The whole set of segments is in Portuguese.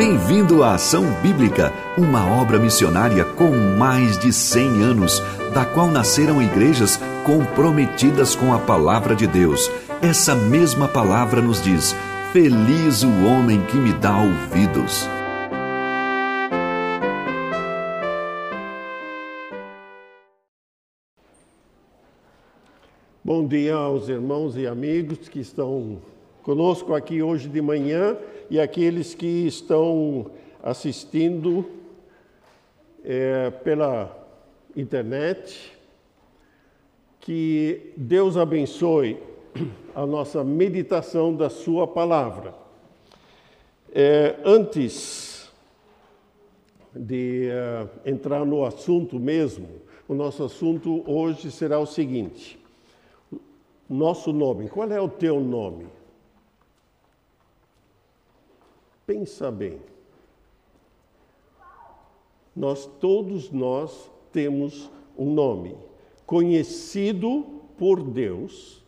Bem-vindo à Ação Bíblica, uma obra missionária com mais de 100 anos, da qual nasceram igrejas comprometidas com a palavra de Deus. Essa mesma palavra nos diz: Feliz o homem que me dá ouvidos. Bom dia aos irmãos e amigos que estão conosco aqui hoje de manhã e aqueles que estão assistindo é, pela internet. Que Deus abençoe a nossa meditação da Sua palavra. É, antes de uh, entrar no assunto mesmo, o nosso assunto hoje será o seguinte: nosso nome. Qual é o teu nome? Pensa bem. Nós todos nós temos um nome conhecido por Deus.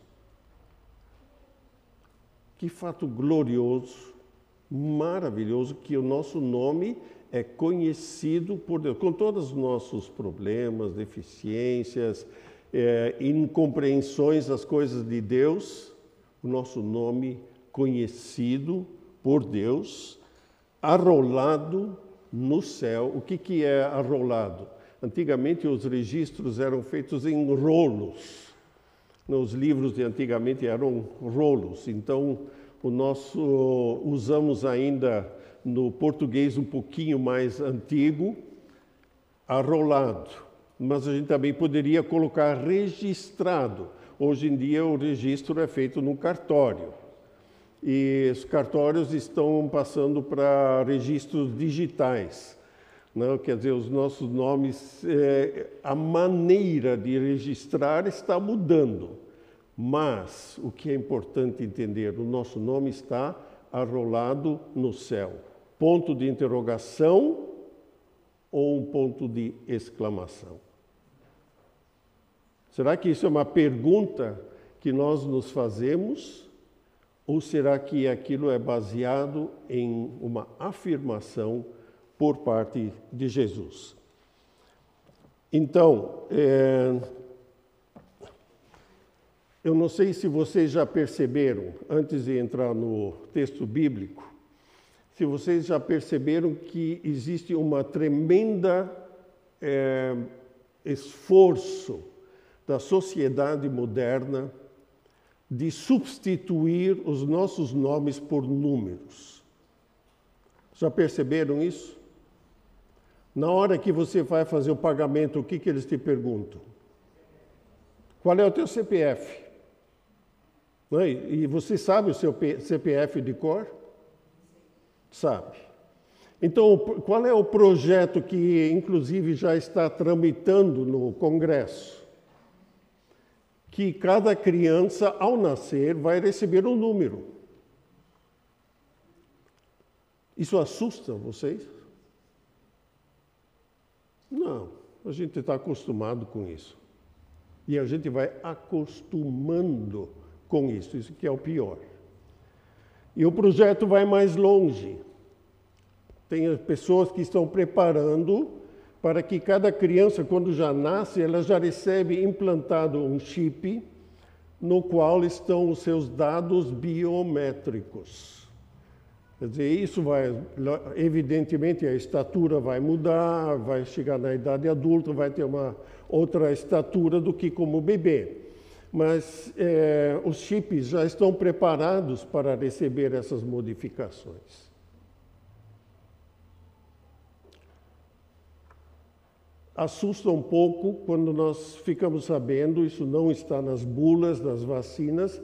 Que fato glorioso, maravilhoso que o nosso nome é conhecido por Deus, com todos os nossos problemas, deficiências, é, incompreensões das coisas de Deus, o nosso nome conhecido por Deus, arrolado no céu. O que, que é arrolado? Antigamente os registros eram feitos em rolos. Os livros de antigamente eram rolos. Então, o nosso usamos ainda no português um pouquinho mais antigo, arrolado. Mas a gente também poderia colocar registrado. Hoje em dia o registro é feito no cartório e os cartórios estão passando para registros digitais. Não, quer dizer, os nossos nomes, é, a maneira de registrar está mudando. Mas o que é importante entender, o nosso nome está arrolado no céu. Ponto de interrogação ou um ponto de exclamação? Será que isso é uma pergunta que nós nos fazemos? Ou será que aquilo é baseado em uma afirmação por parte de Jesus? Então, é, eu não sei se vocês já perceberam, antes de entrar no texto bíblico, se vocês já perceberam que existe uma tremenda é, esforço da sociedade moderna de substituir os nossos nomes por números. Já perceberam isso? Na hora que você vai fazer o pagamento, o que, que eles te perguntam? Qual é o teu CPF? É? E você sabe o seu CPF de cor? Sabe. Então, qual é o projeto que, inclusive, já está tramitando no Congresso? Que cada criança, ao nascer, vai receber um número. Isso assusta vocês? Não, a gente está acostumado com isso. E a gente vai acostumando com isso, isso que é o pior. E o projeto vai mais longe. Tem pessoas que estão preparando para que cada criança, quando já nasce, ela já recebe implantado um chip no qual estão os seus dados biométricos. Quer dizer, isso vai, evidentemente, a estatura vai mudar, vai chegar na idade adulta, vai ter uma outra estatura do que como bebê. Mas é, os chips já estão preparados para receber essas modificações. Assusta um pouco quando nós ficamos sabendo, isso não está nas bulas das vacinas,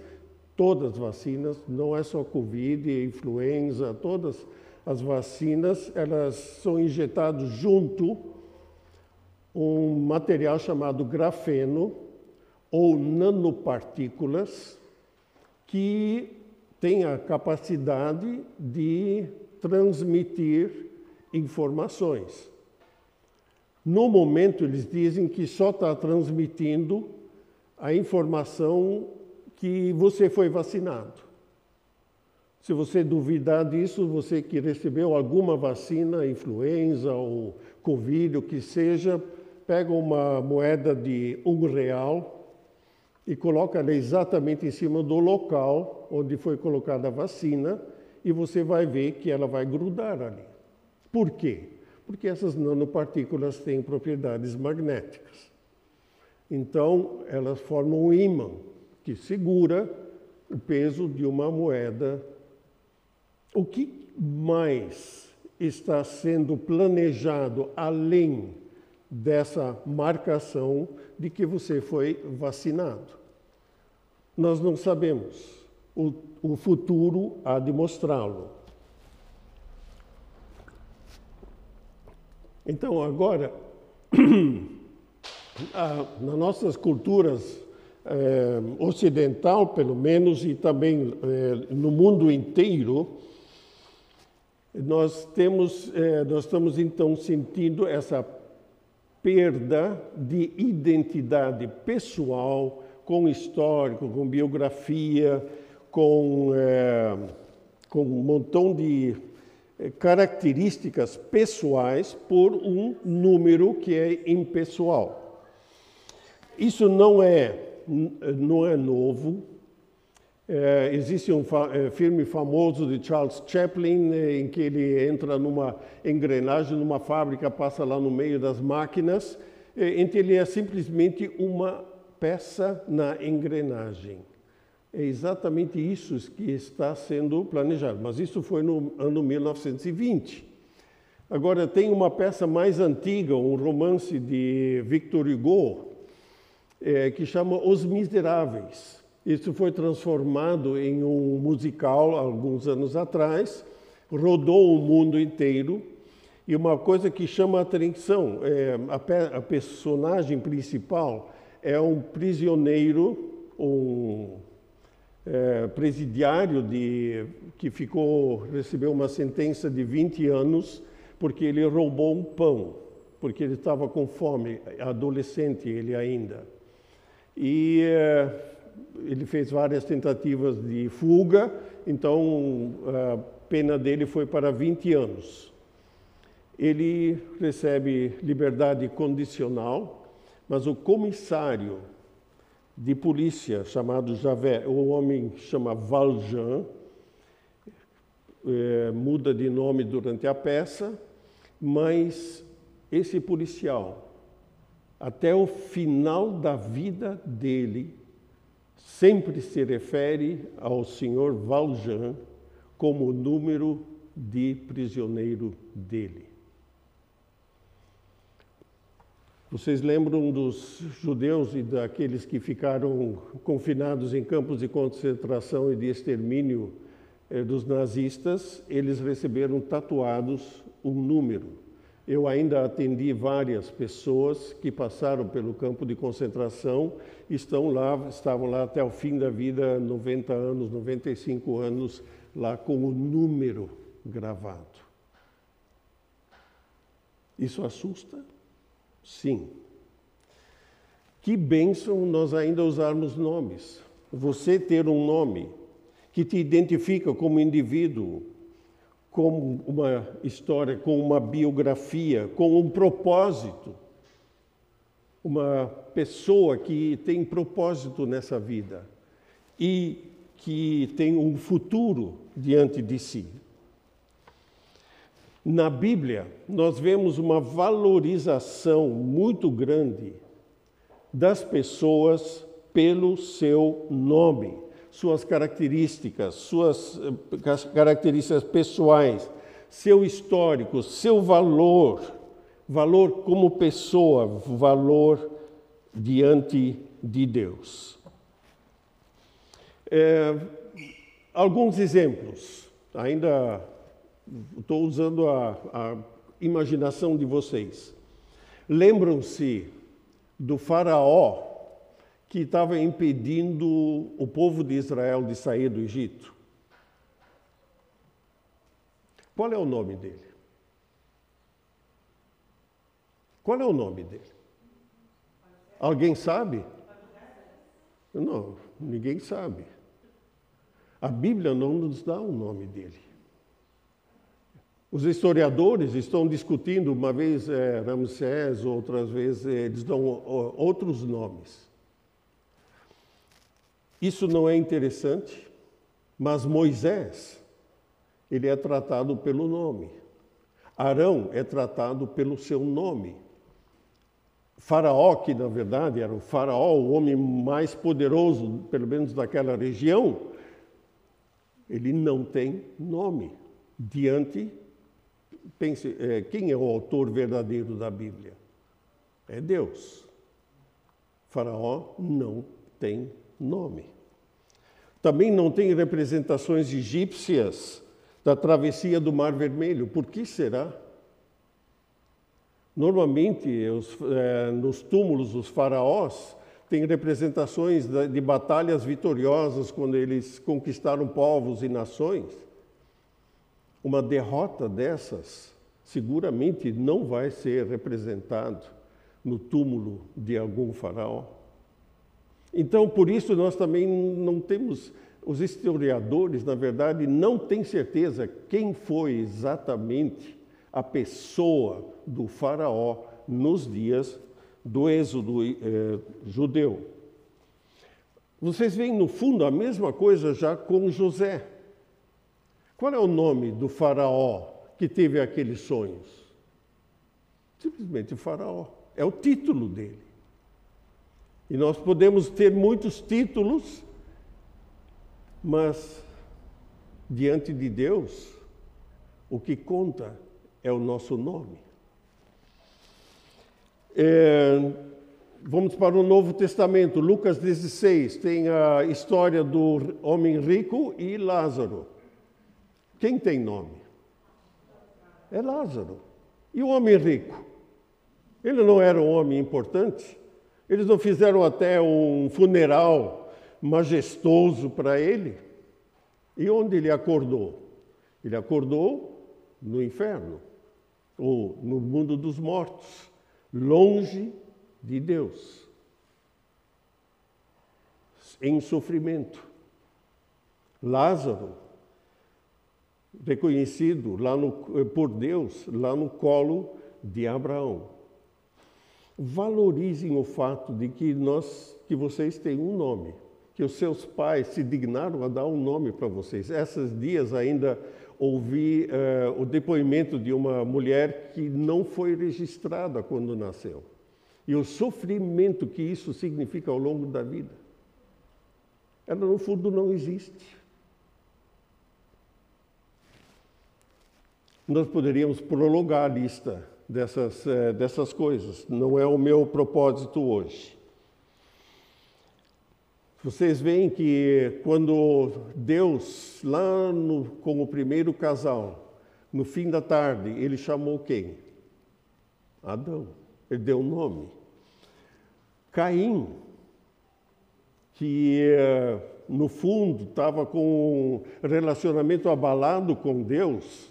todas as vacinas, não é só Covid, influenza, todas as vacinas, elas são injetadas junto um material chamado grafeno ou nanopartículas que tem a capacidade de transmitir informações. No momento, eles dizem que só está transmitindo a informação que você foi vacinado. Se você duvidar disso, você que recebeu alguma vacina, influenza ou Covid, o que seja, pega uma moeda de um real e coloca ela exatamente em cima do local onde foi colocada a vacina e você vai ver que ela vai grudar ali. Por quê? Porque essas nanopartículas têm propriedades magnéticas. Então, elas formam um ímã que segura o peso de uma moeda o que mais está sendo planejado além dessa marcação de que você foi vacinado? Nós não sabemos. O, o futuro há de mostrá-lo. Então, agora, nas nossas culturas eh, ocidental, pelo menos, e também eh, no mundo inteiro, nós temos, eh, nós estamos então sentindo essa perda de identidade pessoal, com histórico, com biografia, com, eh, com um montão de características pessoais por um número que é impessoal. Isso não é, não é novo, é, existe um fa é, filme famoso de Charles Chaplin é, em que ele entra numa engrenagem, numa fábrica, passa lá no meio das máquinas, é, em que ele é simplesmente uma peça na engrenagem. É exatamente isso que está sendo planejado, mas isso foi no ano 1920. Agora, tem uma peça mais antiga, um romance de Victor Hugo, é, que chama Os Miseráveis. Isso foi transformado em um musical alguns anos atrás, rodou o mundo inteiro. E uma coisa que chama a atenção, é, a, a personagem principal é um prisioneiro, um é, presidiário de, que ficou, recebeu uma sentença de 20 anos porque ele roubou um pão, porque ele estava com fome, adolescente ele ainda. E é, ele fez várias tentativas de fuga, então a pena dele foi para 20 anos. Ele recebe liberdade condicional, mas o comissário de polícia chamado Javé, o homem chama Valjean, é, muda de nome durante a peça, mas esse policial, até o final da vida dele, sempre se refere ao senhor Valjean como número de prisioneiro dele. Vocês lembram dos judeus e daqueles que ficaram confinados em campos de concentração e de extermínio eh, dos nazistas? Eles receberam tatuados um número eu ainda atendi várias pessoas que passaram pelo campo de concentração, estão lá, estavam lá até o fim da vida, 90 anos, 95 anos, lá com o número gravado. Isso assusta? Sim. Que bênção nós ainda usarmos nomes. Você ter um nome que te identifica como indivíduo, com uma história, com uma biografia, com um propósito. Uma pessoa que tem propósito nessa vida e que tem um futuro diante de si. Na Bíblia, nós vemos uma valorização muito grande das pessoas pelo seu nome suas características, suas eh, características pessoais, seu histórico, seu valor, valor como pessoa, valor diante de Deus. É, alguns exemplos, ainda estou usando a, a imaginação de vocês. Lembram-se do Faraó que estava impedindo o povo de Israel de sair do Egito? Qual é o nome dele? Qual é o nome dele? Alguém sabe? Não, ninguém sabe. A Bíblia não nos dá o nome dele. Os historiadores estão discutindo, uma vez é, Ramsés, outras vezes eles dão outros nomes. Isso não é interessante, mas Moisés, ele é tratado pelo nome. Arão é tratado pelo seu nome. Faraó, que na verdade era o faraó, o homem mais poderoso, pelo menos daquela região, ele não tem nome diante. Pense, é, quem é o autor verdadeiro da Bíblia? É Deus. Faraó não tem nome. Também não tem representações egípcias da travessia do Mar Vermelho. Por que será? Normalmente, os, é, nos túmulos dos faraós, tem representações de, de batalhas vitoriosas quando eles conquistaram povos e nações. Uma derrota dessas seguramente não vai ser representado no túmulo de algum faraó. Então, por isso, nós também não temos, os historiadores, na verdade, não têm certeza quem foi exatamente a pessoa do Faraó nos dias do êxodo eh, judeu. Vocês veem, no fundo, a mesma coisa já com José. Qual é o nome do Faraó que teve aqueles sonhos? Simplesmente Faraó. É o título dele. E nós podemos ter muitos títulos, mas diante de Deus, o que conta é o nosso nome. É, vamos para o Novo Testamento, Lucas 16, tem a história do homem rico e Lázaro. Quem tem nome? É Lázaro. E o homem rico? Ele não era um homem importante? Eles não fizeram até um funeral majestoso para ele? E onde ele acordou? Ele acordou no inferno ou no mundo dos mortos, longe de Deus, em sofrimento. Lázaro, reconhecido lá no, por Deus, lá no colo de Abraão. Valorizem o fato de que nós, que vocês têm um nome, que os seus pais se dignaram a dar um nome para vocês. Esses dias ainda ouvi uh, o depoimento de uma mulher que não foi registrada quando nasceu. E o sofrimento que isso significa ao longo da vida. Ela, no fundo, não existe. Nós poderíamos prolongar a lista dessas, uh, dessas coisas, não é o meu propósito hoje. Vocês veem que quando Deus, lá no, com o primeiro casal, no fim da tarde, ele chamou quem? Adão. Ele deu um nome. Caim, que eh, no fundo estava com um relacionamento abalado com Deus,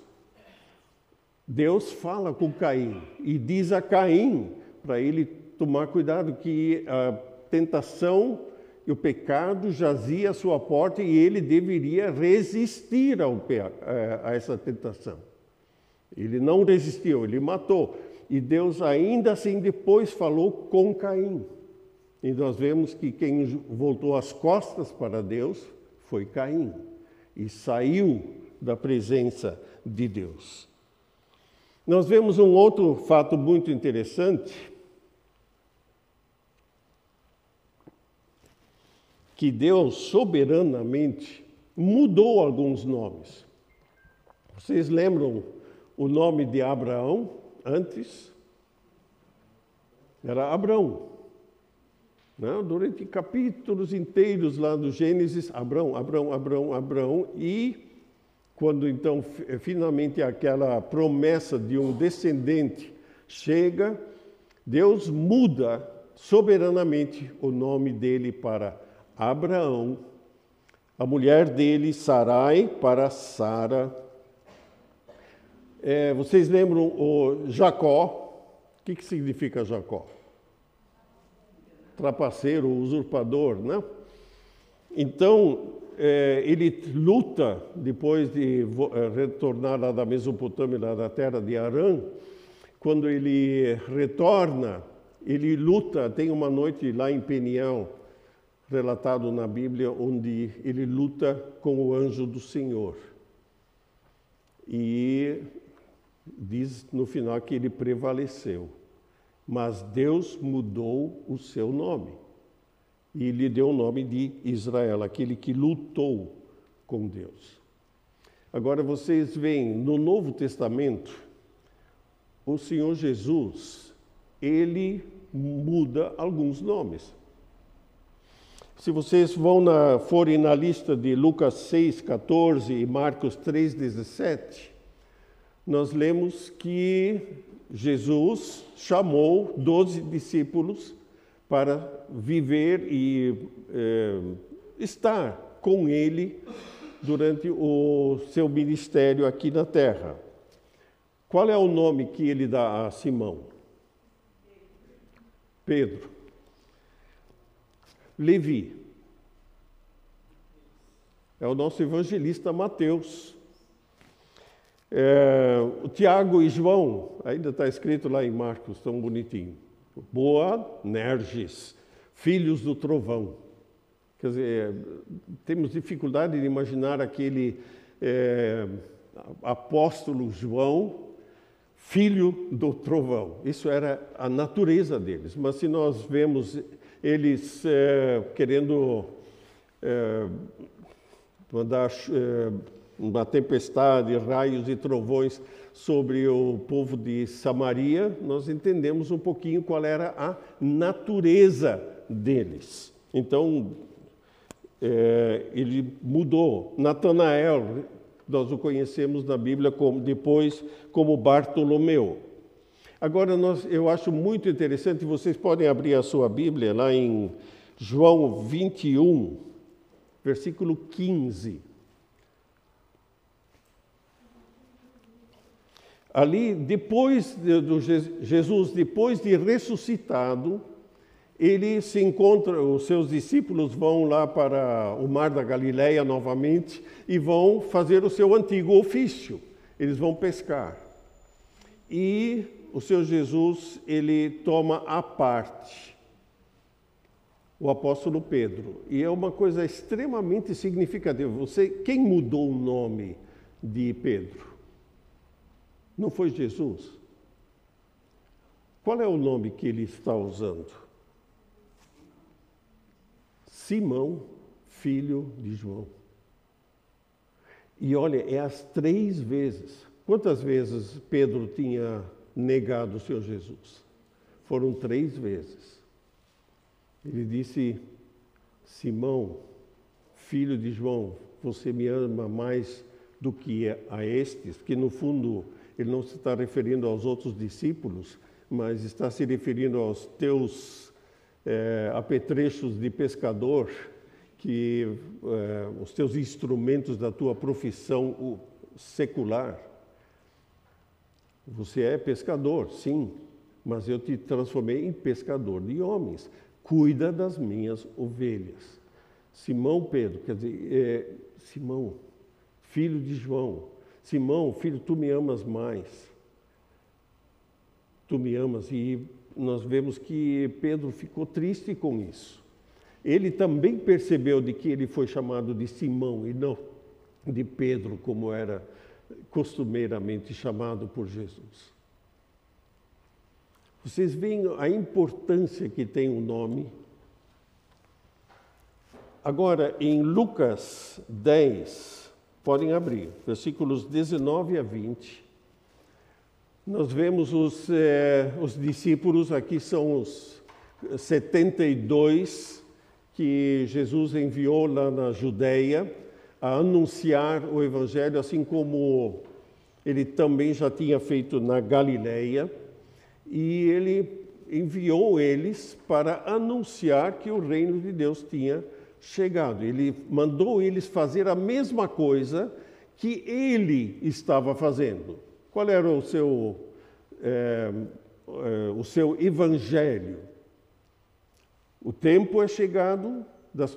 Deus fala com Caim e diz a Caim para ele tomar cuidado que a tentação e o pecado jazia à sua porta e ele deveria resistir ao, a essa tentação. Ele não resistiu, ele matou. E Deus ainda assim depois falou com Caim. E nós vemos que quem voltou as costas para Deus foi Caim e saiu da presença de Deus. Nós vemos um outro fato muito interessante que Deus soberanamente mudou alguns nomes. Vocês lembram o nome de Abraão antes? Era Abrão. Né? Durante capítulos inteiros lá do Gênesis, Abrão, Abrão, Abrão, Abrão, e quando então finalmente aquela promessa de um descendente chega, Deus muda soberanamente o nome dele para Abraão, a mulher dele, Sarai, para Sara. É, vocês lembram o Jacó? O que, que significa Jacó? Trapaceiro, usurpador, né? Então, é, ele luta, depois de é, retornar lá da Mesopotâmia, lá da terra de Arã, quando ele retorna, ele luta, tem uma noite lá em Peniel, relatado na Bíblia, onde ele luta com o anjo do Senhor. E diz no final que ele prevaleceu. Mas Deus mudou o seu nome e lhe deu o nome de Israel, aquele que lutou com Deus. Agora vocês veem no Novo Testamento, o Senhor Jesus, ele muda alguns nomes. Se vocês vão na, forem na lista de Lucas 6, 14 e Marcos 3, 17, nós lemos que Jesus chamou doze discípulos para viver e é, estar com ele durante o seu ministério aqui na terra. Qual é o nome que ele dá a Simão? Pedro. Levi. É o nosso evangelista Mateus. É, Tiago e João, ainda está escrito lá em Marcos, tão bonitinho. Boa Nerges, filhos do trovão. Quer dizer, temos dificuldade de imaginar aquele é, apóstolo João, filho do trovão. Isso era a natureza deles. Mas se nós vemos eles é, querendo é, mandar é, uma tempestade, raios e trovões sobre o povo de Samaria, nós entendemos um pouquinho qual era a natureza deles. Então, é, ele mudou. Natanael, nós o conhecemos na Bíblia como, depois como Bartolomeu. Agora, nós, eu acho muito interessante, vocês podem abrir a sua Bíblia lá em João 21, versículo 15. Ali, depois de, do Jesus, depois de ressuscitado, ele se encontra, os seus discípulos vão lá para o mar da Galileia novamente e vão fazer o seu antigo ofício. Eles vão pescar. E o Senhor Jesus, ele toma a parte o apóstolo Pedro. E é uma coisa extremamente significativa. Você, quem mudou o nome de Pedro? Não foi Jesus? Qual é o nome que ele está usando? Simão, filho de João. E olha, é as três vezes. Quantas vezes Pedro tinha negado o Senhor Jesus? Foram três vezes. Ele disse: Simão, filho de João, você me ama mais do que a estes, que no fundo ele não se está referindo aos outros discípulos, mas está se referindo aos teus é, apetrechos de pescador, que é, os teus instrumentos da tua profissão secular. Você é pescador, sim, mas eu te transformei em pescador de homens. Cuida das minhas ovelhas. Simão Pedro, quer dizer, é, Simão, filho de João, Simão, filho, tu me amas mais. Tu me amas. E nós vemos que Pedro ficou triste com isso. Ele também percebeu de que ele foi chamado de Simão e não de Pedro, como era costumeiramente chamado por Jesus. Vocês veem a importância que tem o nome. Agora, em Lucas 10, Podem abrir, versículos 19 a 20. Nós vemos os, eh, os discípulos, aqui são os 72 que Jesus enviou lá na Judéia a anunciar o Evangelho, assim como ele também já tinha feito na Galileia, e ele enviou eles para anunciar que o reino de Deus tinha chegado. Ele mandou eles fazer a mesma coisa que ele estava fazendo. Qual era o seu, é, é, o seu evangelho? O tempo é chegado,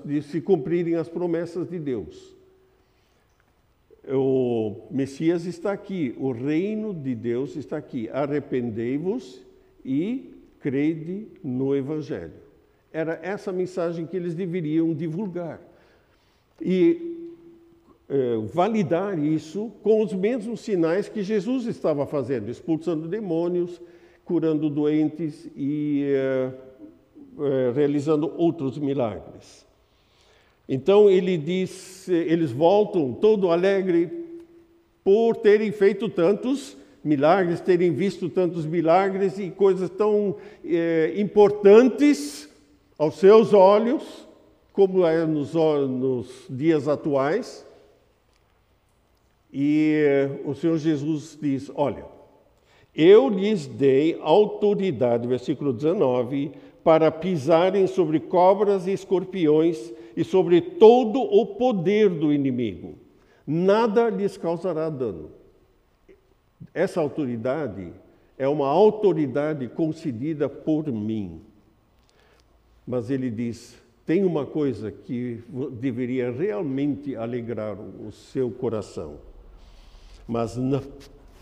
de se cumprirem as promessas de Deus. O Messias está aqui, o reino de Deus está aqui. Arrependei-vos e crede no Evangelho. Era essa mensagem que eles deveriam divulgar. E é, validar isso com os mesmos sinais que Jesus estava fazendo, expulsando demônios, curando doentes e é, é, realizando outros milagres. Então ele diz, eles voltam todo alegre por terem feito tantos milagres, terem visto tantos milagres e coisas tão é, importantes aos seus olhos, como é nos, nos dias atuais. E o Senhor Jesus diz: Olha, eu lhes dei autoridade, versículo 19, para pisarem sobre cobras e escorpiões e sobre todo o poder do inimigo. Nada lhes causará dano. Essa autoridade é uma autoridade concedida por mim. Mas ele diz: tem uma coisa que deveria realmente alegrar o seu coração. Mas não,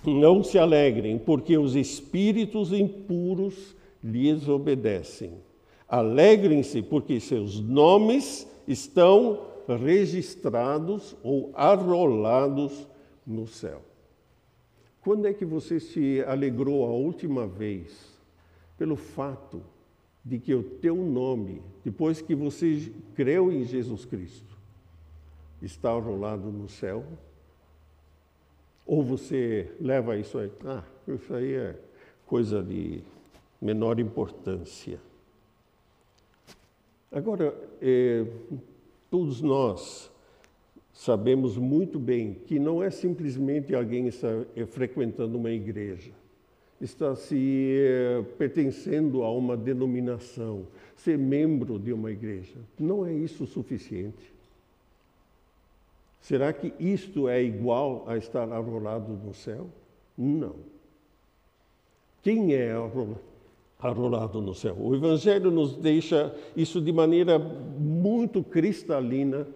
não se alegrem, porque os espíritos impuros lhes obedecem. Alegrem-se, porque seus nomes estão registrados ou arrolados no céu. Quando é que você se alegrou a última vez pelo fato de que o teu nome, depois que você creu em Jesus Cristo, está arrolado no céu? Ou você leva isso aí, ah, isso aí é coisa de menor importância. Agora, é, todos nós sabemos muito bem que não é simplesmente alguém frequentando uma igreja, está se é, pertencendo a uma denominação, ser membro de uma igreja. Não é isso suficiente. Será que isto é igual a estar arrolado no céu? Não. Quem é arrolado no céu? O Evangelho nos deixa isso de maneira muito cristalina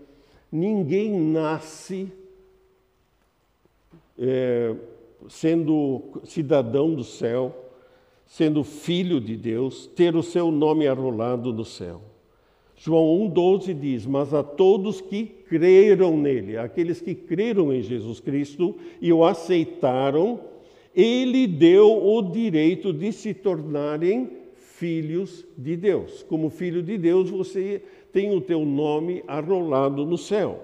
Ninguém nasce é, sendo cidadão do céu, sendo filho de Deus, ter o seu nome arrolado no céu. João 1,12 diz: Mas a todos que creram nele, aqueles que creram em Jesus Cristo e o aceitaram, ele deu o direito de se tornarem filhos de Deus. Como filho de Deus, você tem o teu nome arrolado no céu.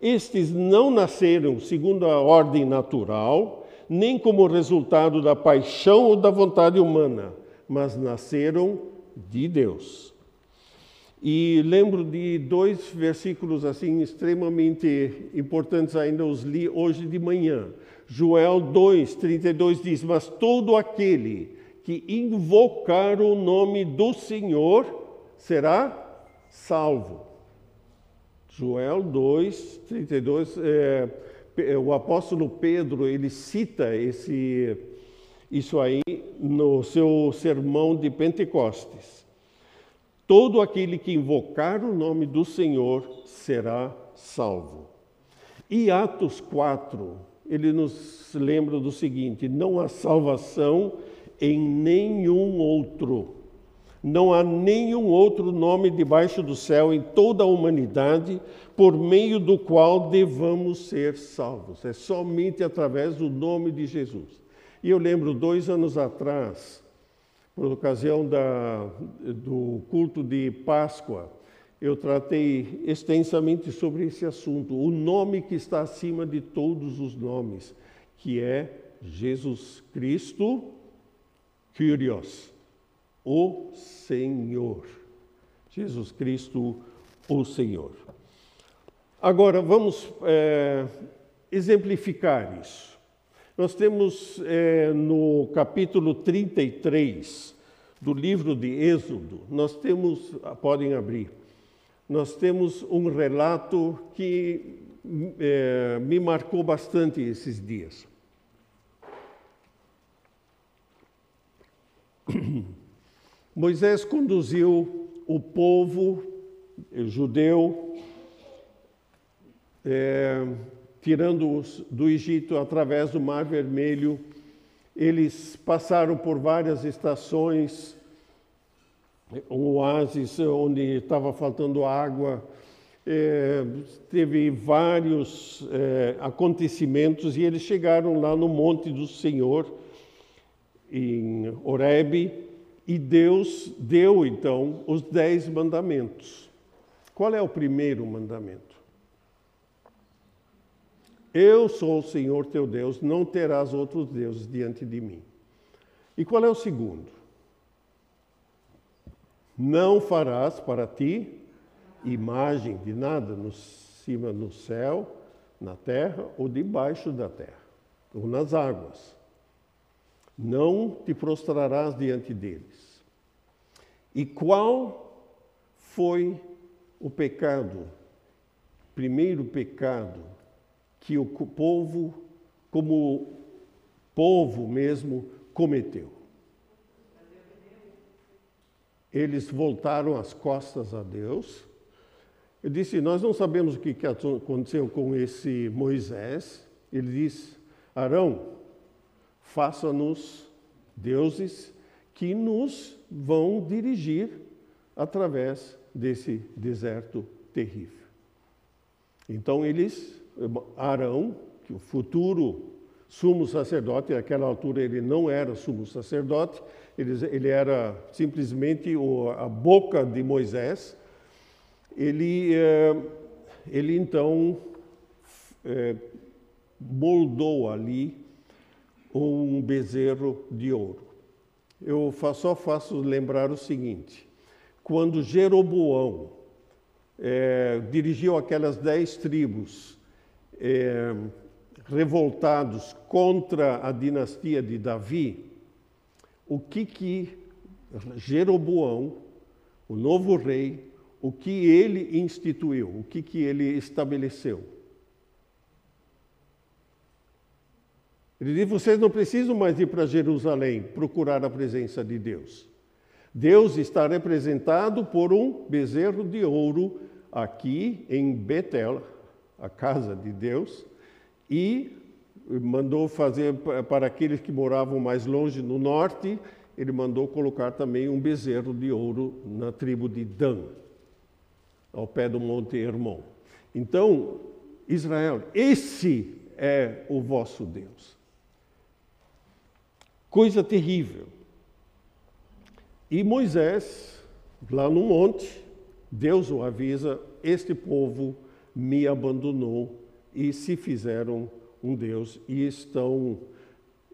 Estes não nasceram segundo a ordem natural, nem como resultado da paixão ou da vontade humana, mas nasceram de Deus. E lembro de dois versículos assim extremamente importantes, ainda os li hoje de manhã. Joel 2, 32 diz: Mas todo aquele que invocar o nome do Senhor será salvo. Joel 2, 32, é, o apóstolo Pedro, ele cita esse, isso aí no seu sermão de Pentecostes. Todo aquele que invocar o nome do Senhor será salvo. E Atos 4, ele nos lembra do seguinte: não há salvação em nenhum outro não há nenhum outro nome debaixo do céu em toda a humanidade por meio do qual devamos ser salvos. É somente através do nome de Jesus. E eu lembro, dois anos atrás, por ocasião da, do culto de Páscoa, eu tratei extensamente sobre esse assunto, o nome que está acima de todos os nomes, que é Jesus Cristo, Kyrios o Senhor. Jesus Cristo, o Senhor. Agora, vamos é, exemplificar isso. Nós temos é, no capítulo 33 do livro de Êxodo, nós temos, podem abrir, nós temos um relato que é, me marcou bastante esses dias. Moisés conduziu o povo judeu, é, tirando-os do Egito através do Mar Vermelho. Eles passaram por várias estações, um oásis onde estava faltando água, é, teve vários é, acontecimentos e eles chegaram lá no Monte do Senhor, em Horebe, e Deus deu então os dez mandamentos. Qual é o primeiro mandamento? Eu sou o Senhor teu Deus, não terás outros deuses diante de mim. E qual é o segundo? Não farás para ti imagem de nada no cima no céu, na terra ou debaixo da terra, ou nas águas. Não te prostrarás diante deles. E qual foi o pecado, primeiro pecado que o povo, como povo mesmo, cometeu. Eles voltaram as costas a Deus. Eu disse: Nós não sabemos o que aconteceu com esse Moisés. Ele disse: Arão, faça-nos deuses que nos vão dirigir através desse deserto terrível. Então eles Arão, que o futuro sumo sacerdote, naquela altura ele não era sumo sacerdote, ele, ele era simplesmente o, a boca de Moisés. Ele, é, ele então é, moldou ali um bezerro de ouro. Eu só faço lembrar o seguinte: quando Jeroboão é, dirigiu aquelas dez tribos é, revoltados contra a dinastia de Davi, o que que Jeroboão, o novo rei, o que ele instituiu, o que que ele estabeleceu? Ele diz: vocês não precisam mais ir para Jerusalém procurar a presença de Deus. Deus está representado por um bezerro de ouro aqui em Betel, a casa de Deus, e mandou fazer para aqueles que moravam mais longe no norte, ele mandou colocar também um bezerro de ouro na tribo de Dan, ao pé do Monte Hermon. Então, Israel, esse é o vosso Deus. Coisa terrível. E Moisés, lá no monte, Deus o avisa: este povo me abandonou e se fizeram um Deus e estão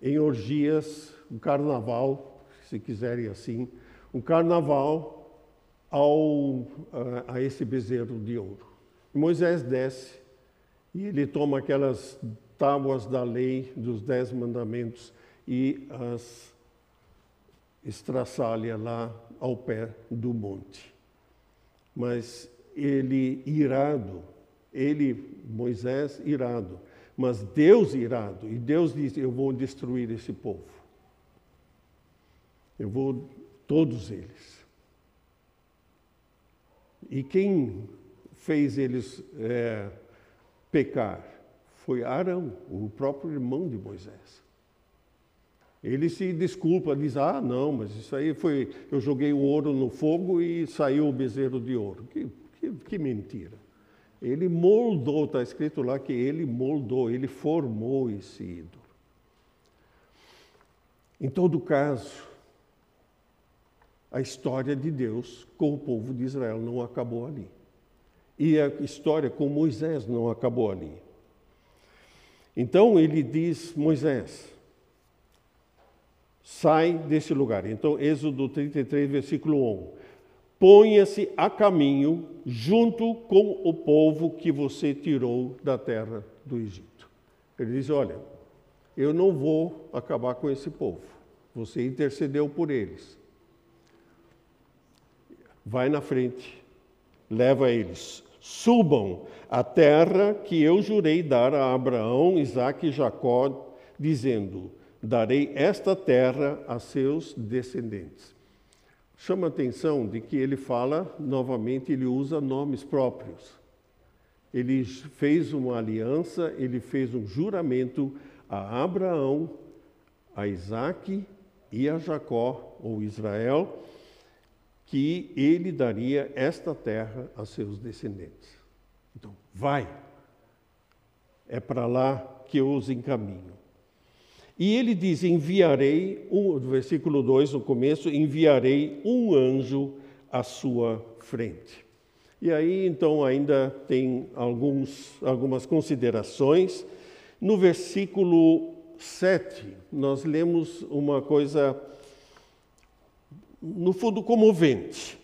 em orgias, um carnaval, se quiserem assim, um carnaval ao, a, a esse bezerro de ouro. Moisés desce e ele toma aquelas tábuas da lei, dos dez mandamentos, e as estraçalha lá ao pé do monte. Mas ele, irado, ele, Moisés, irado, mas Deus irado. E Deus disse: Eu vou destruir esse povo. Eu vou, todos eles. E quem fez eles é, pecar? Foi Arão, o próprio irmão de Moisés. Ele se desculpa, diz: Ah, não, mas isso aí foi. Eu joguei o ouro no fogo e saiu o bezerro de ouro. Que, que, que mentira. Ele moldou, está escrito lá que ele moldou, ele formou esse ídolo. Em todo caso, a história de Deus com o povo de Israel não acabou ali. E a história com Moisés não acabou ali. Então ele diz: Moisés, sai desse lugar. Então, Êxodo 33, versículo 1 ponha-se a caminho junto com o povo que você tirou da terra do Egito. Ele diz: Olha, eu não vou acabar com esse povo. Você intercedeu por eles. Vai na frente, leva eles. Subam a terra que eu jurei dar a Abraão, Isaque e Jacó, dizendo: Darei esta terra a seus descendentes. chama a atenção de que ele fala, novamente, ele usa nomes próprios. Ele fez uma aliança, ele fez um juramento a Abraão, a Isaac e a Jacó, ou Israel, que ele daria esta terra a seus descendentes. Então, vai, é para lá que eu os encaminho. E ele diz: enviarei, um, versículo 2, no começo, enviarei um anjo à sua frente. E aí, então, ainda tem alguns, algumas considerações. No versículo 7, nós lemos uma coisa, no fundo, comovente.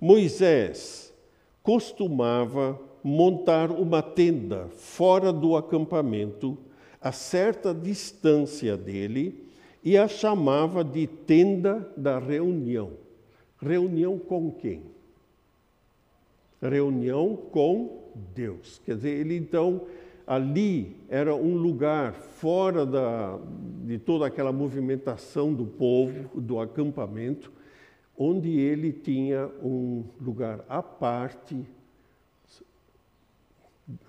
Moisés costumava montar uma tenda fora do acampamento a certa distância dele e a chamava de tenda da reunião. Reunião com quem? Reunião com Deus. Quer dizer, ele então ali era um lugar fora da, de toda aquela movimentação do povo, do acampamento, onde ele tinha um lugar à parte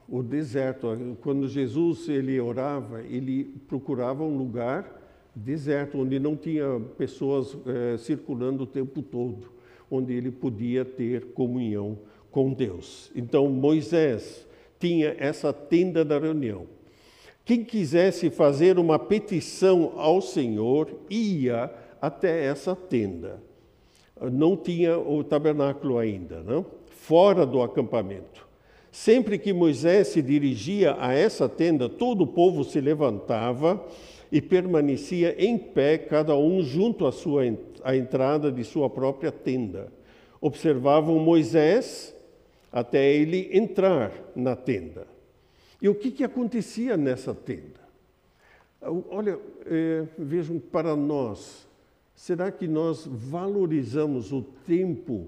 o deserto. Quando Jesus ele orava, ele procurava um lugar deserto, onde não tinha pessoas é, circulando o tempo todo, onde ele podia ter comunhão com Deus. Então Moisés tinha essa tenda da reunião. Quem quisesse fazer uma petição ao Senhor ia até essa tenda. Não tinha o tabernáculo ainda, não? Fora do acampamento. Sempre que Moisés se dirigia a essa tenda, todo o povo se levantava e permanecia em pé, cada um junto à, sua, à entrada de sua própria tenda. Observavam Moisés até ele entrar na tenda. E o que, que acontecia nessa tenda? Olha, é, vejam, para nós, será que nós valorizamos o tempo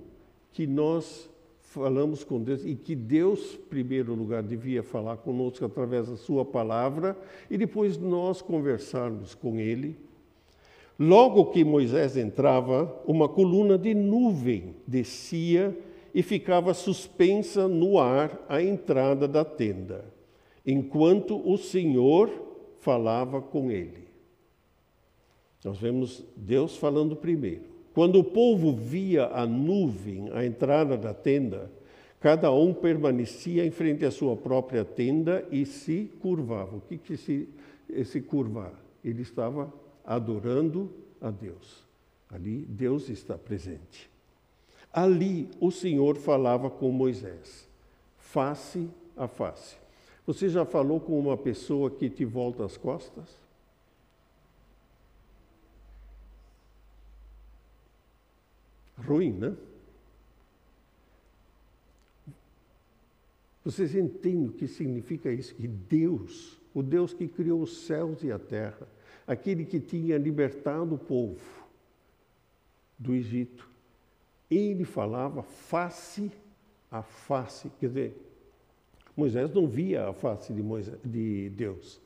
que nós falamos com Deus e que Deus, em primeiro lugar, devia falar conosco através da Sua palavra e depois nós conversarmos com Ele. Logo que Moisés entrava, uma coluna de nuvem descia e ficava suspensa no ar à entrada da tenda, enquanto o Senhor falava com ele. Nós vemos Deus falando primeiro. Quando o povo via a nuvem à entrada da tenda, cada um permanecia em frente à sua própria tenda e se curvava. O que que se, se curvar? Ele estava adorando a Deus. Ali Deus está presente. Ali o Senhor falava com Moisés, face a face. Você já falou com uma pessoa que te volta as costas? Ruim, né? Vocês entendem o que significa isso? Que Deus, o Deus que criou os céus e a terra, aquele que tinha libertado o povo do Egito, ele falava face a face, quer dizer, Moisés não via a face de, Moisés, de Deus,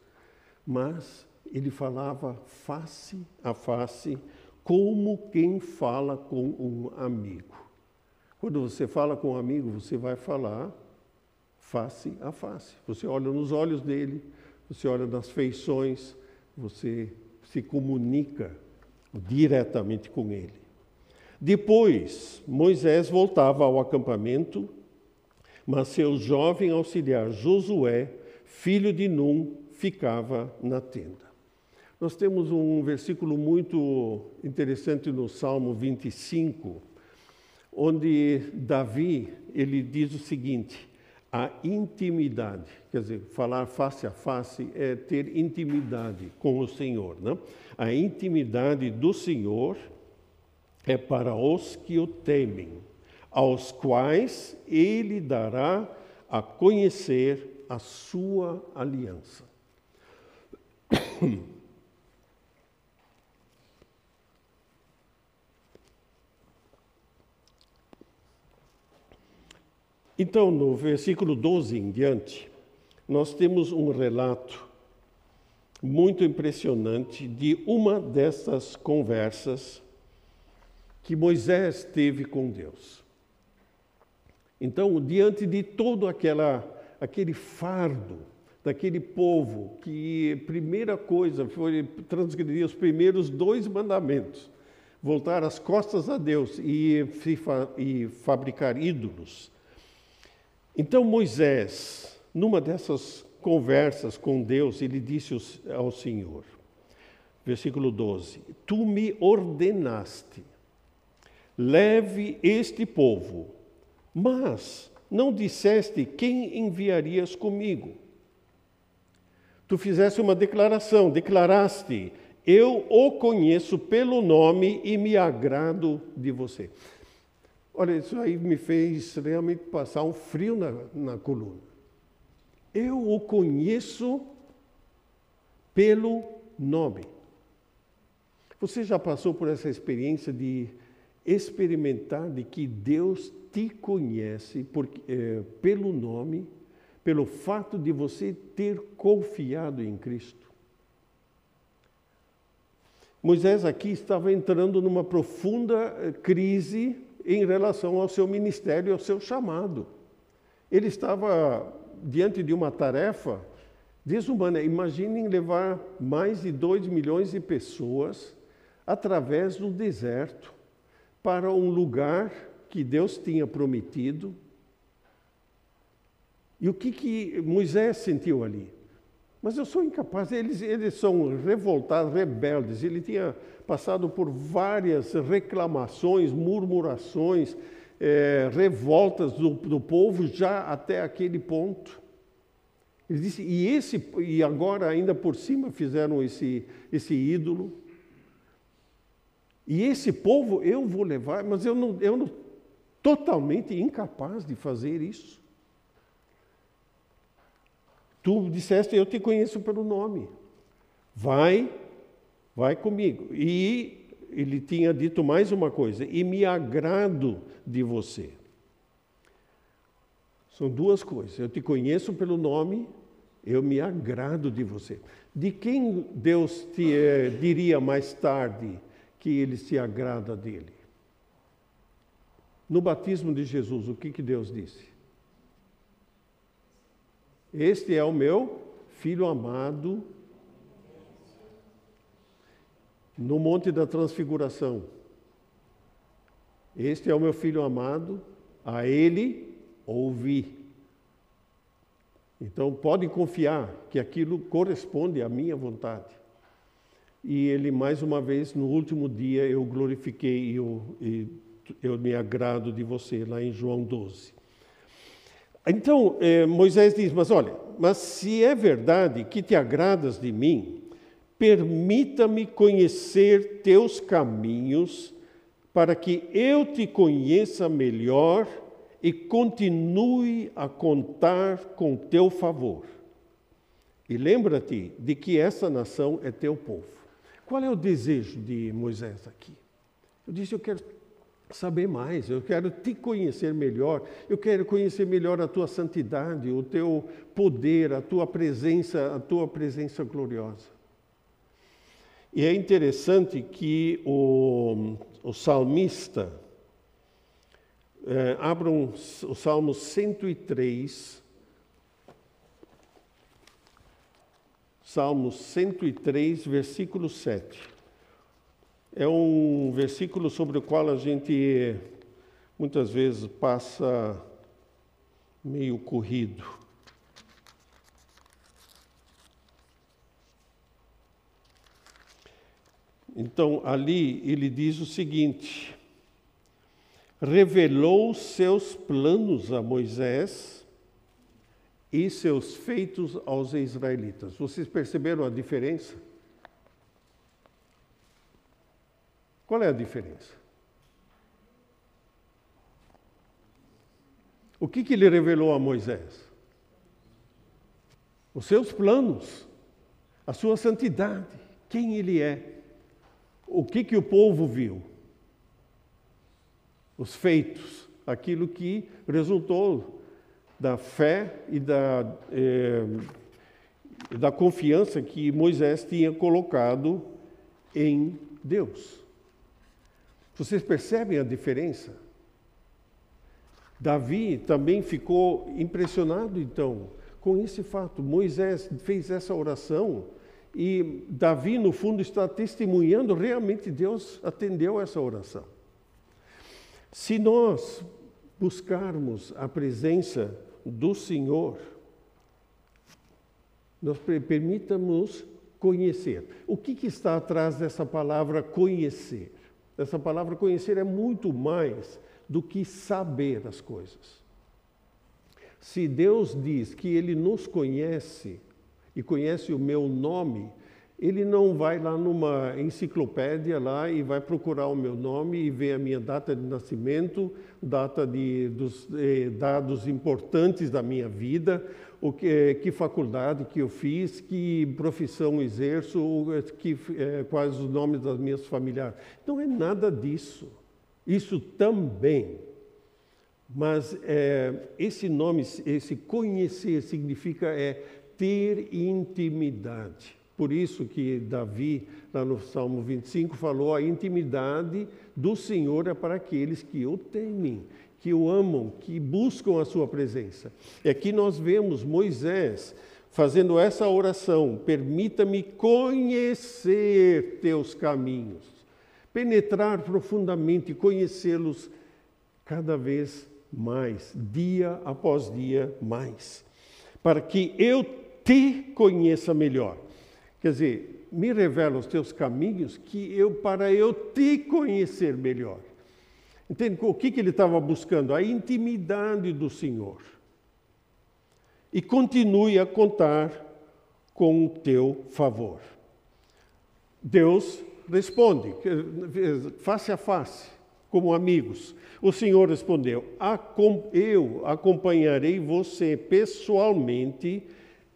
mas ele falava face a face como quem fala com um amigo. Quando você fala com um amigo, você vai falar face a face. Você olha nos olhos dele, você olha nas feições, você se comunica diretamente com ele. Depois, Moisés voltava ao acampamento, mas seu jovem auxiliar Josué, filho de Num, ficava na tenda. Nós temos um versículo muito interessante no Salmo 25, onde Davi ele diz o seguinte: a intimidade, quer dizer, falar face a face é ter intimidade com o Senhor, né? A intimidade do Senhor é para os que o temem, aos quais ele dará a conhecer a sua aliança. Então, no versículo 12 em diante, nós temos um relato muito impressionante de uma dessas conversas que Moisés teve com Deus. Então, diante de todo aquela, aquele fardo daquele povo, que primeira coisa foi transgredir os primeiros dois mandamentos, voltar as costas a Deus e, e fabricar ídolos. Então Moisés, numa dessas conversas com Deus, ele disse ao Senhor, versículo 12: Tu me ordenaste, leve este povo, mas não disseste quem enviarias comigo. Tu fizeste uma declaração, declaraste: Eu o conheço pelo nome e me agrado de você. Olha, isso aí me fez realmente passar um frio na, na coluna. Eu o conheço pelo nome. Você já passou por essa experiência de experimentar de que Deus te conhece por, é, pelo nome, pelo fato de você ter confiado em Cristo? Moisés aqui estava entrando numa profunda eh, crise em relação ao seu ministério, ao seu chamado. Ele estava diante de uma tarefa desumana. Imaginem levar mais de 2 milhões de pessoas através do deserto para um lugar que Deus tinha prometido. E o que, que Moisés sentiu ali? Mas eu sou incapaz, eles, eles são revoltados, rebeldes. Ele tinha passado por várias reclamações, murmurações, é, revoltas do, do povo já até aquele ponto. Ele disse, e, esse, e agora ainda por cima fizeram esse, esse ídolo. E esse povo eu vou levar, mas eu não, eu não totalmente incapaz de fazer isso. Tu disseste, eu te conheço pelo nome. Vai, vai comigo. E ele tinha dito mais uma coisa, e me agrado de você. São duas coisas. Eu te conheço pelo nome, eu me agrado de você. De quem Deus te eh, diria mais tarde que ele se agrada dele? No batismo de Jesus, o que, que Deus disse? Este é o meu filho amado. No Monte da Transfiguração. Este é o meu filho amado, a ele ouvi. Então pode confiar que aquilo corresponde à minha vontade. E ele, mais uma vez, no último dia, eu glorifiquei e eu, e eu me agrado de você, lá em João 12. Então, eh, Moisés diz: Mas olha, mas se é verdade que te agradas de mim, permita-me conhecer teus caminhos, para que eu te conheça melhor e continue a contar com teu favor. E lembra-te de que essa nação é teu povo. Qual é o desejo de Moisés aqui? Eu disse: Eu quero saber mais, eu quero te conhecer melhor, eu quero conhecer melhor a tua santidade, o teu poder, a tua presença, a tua presença gloriosa. E é interessante que o, o salmista, é, abram o Salmo 103, Salmo 103, versículo 7 é um versículo sobre o qual a gente muitas vezes passa meio corrido. Então, ali ele diz o seguinte: revelou seus planos a Moisés e seus feitos aos israelitas. Vocês perceberam a diferença? Qual é a diferença? O que, que ele revelou a Moisés? Os seus planos, a sua santidade, quem ele é, o que, que o povo viu, os feitos, aquilo que resultou da fé e da, eh, da confiança que Moisés tinha colocado em Deus. Vocês percebem a diferença? Davi também ficou impressionado, então, com esse fato. Moisés fez essa oração e Davi, no fundo, está testemunhando realmente Deus atendeu essa oração. Se nós buscarmos a presença do Senhor, nós permitamos conhecer. O que, que está atrás dessa palavra conhecer? Essa palavra conhecer é muito mais do que saber as coisas. Se Deus diz que Ele nos conhece e conhece o meu nome, ele não vai lá numa enciclopédia lá e vai procurar o meu nome e ver a minha data de nascimento, data de, dos eh, dados importantes da minha vida, o que, que, faculdade que eu fiz, que profissão exerço, que, eh, quais os nomes das minhas familiares. Não é nada disso. Isso também. Mas eh, esse nome, esse conhecer, significa é ter intimidade. Por isso que Davi, lá no Salmo 25, falou: a intimidade do Senhor é para aqueles que o temem, que o amam, que buscam a sua presença. E aqui nós vemos Moisés fazendo essa oração: permita-me conhecer teus caminhos, penetrar profundamente, conhecê-los cada vez mais, dia após dia mais, para que eu te conheça melhor. Quer dizer, me revela os teus caminhos que eu para eu te conhecer melhor. Entende o que, que ele estava buscando? A intimidade do Senhor. E continue a contar com o teu favor. Deus responde, face a face, como amigos. O Senhor respondeu: Eu acompanharei você pessoalmente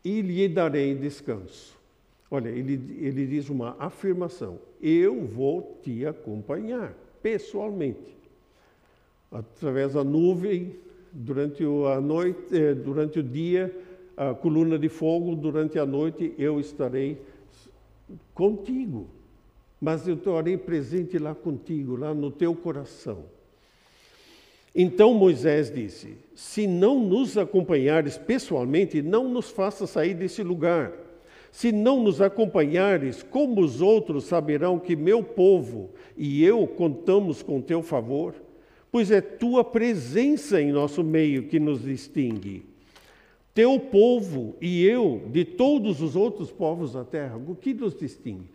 e lhe darei descanso. Olha, ele, ele diz uma afirmação: Eu vou te acompanhar pessoalmente, através da nuvem, durante a noite, eh, durante o dia, a coluna de fogo, durante a noite eu estarei contigo. Mas eu estarei presente lá contigo, lá no teu coração. Então Moisés disse: Se não nos acompanhares pessoalmente, não nos faça sair desse lugar. Se não nos acompanhares, como os outros saberão que meu povo e eu contamos com teu favor? Pois é tua presença em nosso meio que nos distingue. Teu povo e eu de todos os outros povos da terra, o que nos distingue?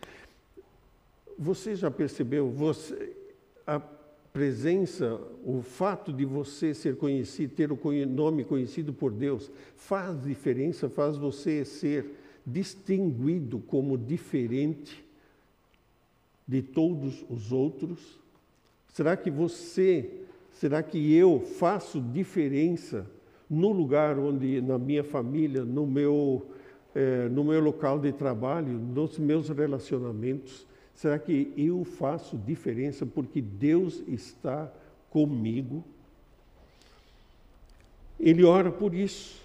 Você já percebeu? Você, a presença, o fato de você ser conhecido, ter o nome conhecido por Deus, faz diferença, faz você ser distinguido como diferente de todos os outros? Será que você, será que eu faço diferença no lugar onde, na minha família, no meu, eh, no meu local de trabalho, nos meus relacionamentos? Será que eu faço diferença porque Deus está comigo? Ele ora por isso.